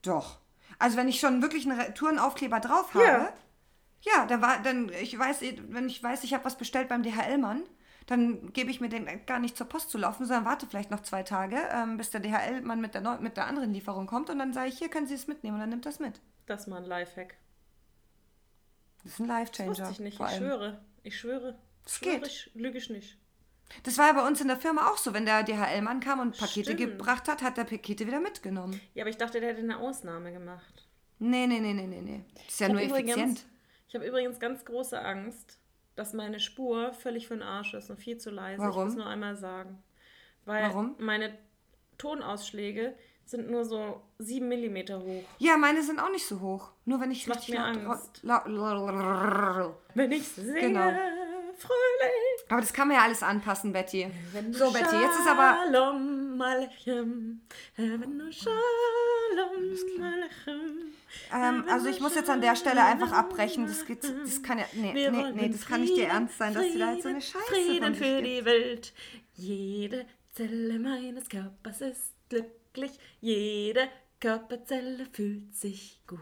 Doch. Also wenn ich schon wirklich einen Retourenaufkleber drauf habe, Ja. ja, dann war, dann ich weiß, wenn ich weiß, ich habe was bestellt beim DHL-Mann, dann gebe ich mir den gar nicht zur Post zu laufen, sondern warte vielleicht noch zwei Tage, ähm, bis der DHL-Mann mit der, neu- mit der anderen Lieferung kommt und dann sage ich, hier können Sie es mitnehmen und dann nimmt das mit. Das ist mal ein Lifehack. Das ist ein Das Life-Changer. wusste ich nicht. Ich schwöre. Ich schwöre. Das schwöre geht. Ich, lüge ich nicht. Das war ja bei uns in der Firma auch so. Wenn der DHL-Mann kam und Pakete Stimmt. gebracht hat, hat er Pakete wieder mitgenommen. Ja, aber ich dachte, der hätte eine Ausnahme gemacht. Nee, nee, nee, nee, nee, nee. Das ist ja Ich nur übrigens- effizient. Ich habe übrigens ganz große Angst, dass meine Spur völlig für den Arsch ist und viel zu leise. Warum? Ich muss nur einmal sagen. Weil Warum? meine Tonausschläge sind nur so 7 mm hoch. Ja, meine sind auch nicht so hoch. Nur wenn ich macht richtig mir laut, Angst. laut, laut, Wenn ich singe, Genau. fröhlich. Aber das kann man ja alles anpassen, Betty. Du So, Betty, jetzt ist aber. Shalom Alechem. Shalom Alechem. Ähm, also ich muss jetzt an der Stelle einfach abbrechen. Das, geht, das kann ja. Nee, nee, nee, das kann nicht dir ernst sein, dass du da jetzt so eine Scheiße Frieden für die Welt. Jede Zelle meines Körpers ist glücklich. Jede Körperzelle fühlt sich gut.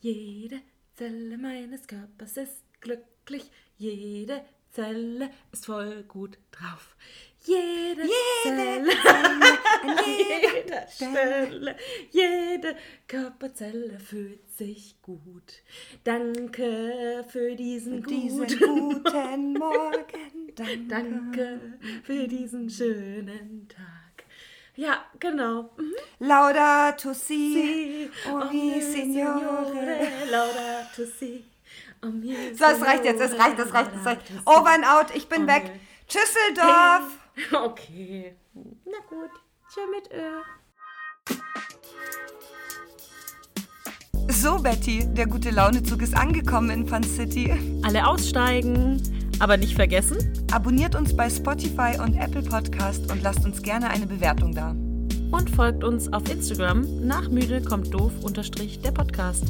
Jede Zelle meines Körpers ist glücklich. Jede Zelle ist voll gut drauf. Jede, Zelle, an jeder Stelle, jede Körperzelle fühlt sich gut. Danke für diesen, Diesen guten guten Morgen. Danke. Danke für diesen schönen Tag. Ja, genau. Mhm. Laudato si. Si, Oh, mi Signore. Laudato si. So, es reicht jetzt, es reicht, es reicht, es reicht. Over and out, ich bin weg. Tschüsseldorf. Okay. Na gut. Tschö mit Ö. So, Betty, der gute Launezug ist angekommen in Fun City. Alle aussteigen. Aber nicht vergessen, Abonniert uns bei Spotify und Apple Podcast und lasst uns gerne eine Bewertung da. und folgt uns auf Instagram nach müde kommt doof unterstrich der Podcast.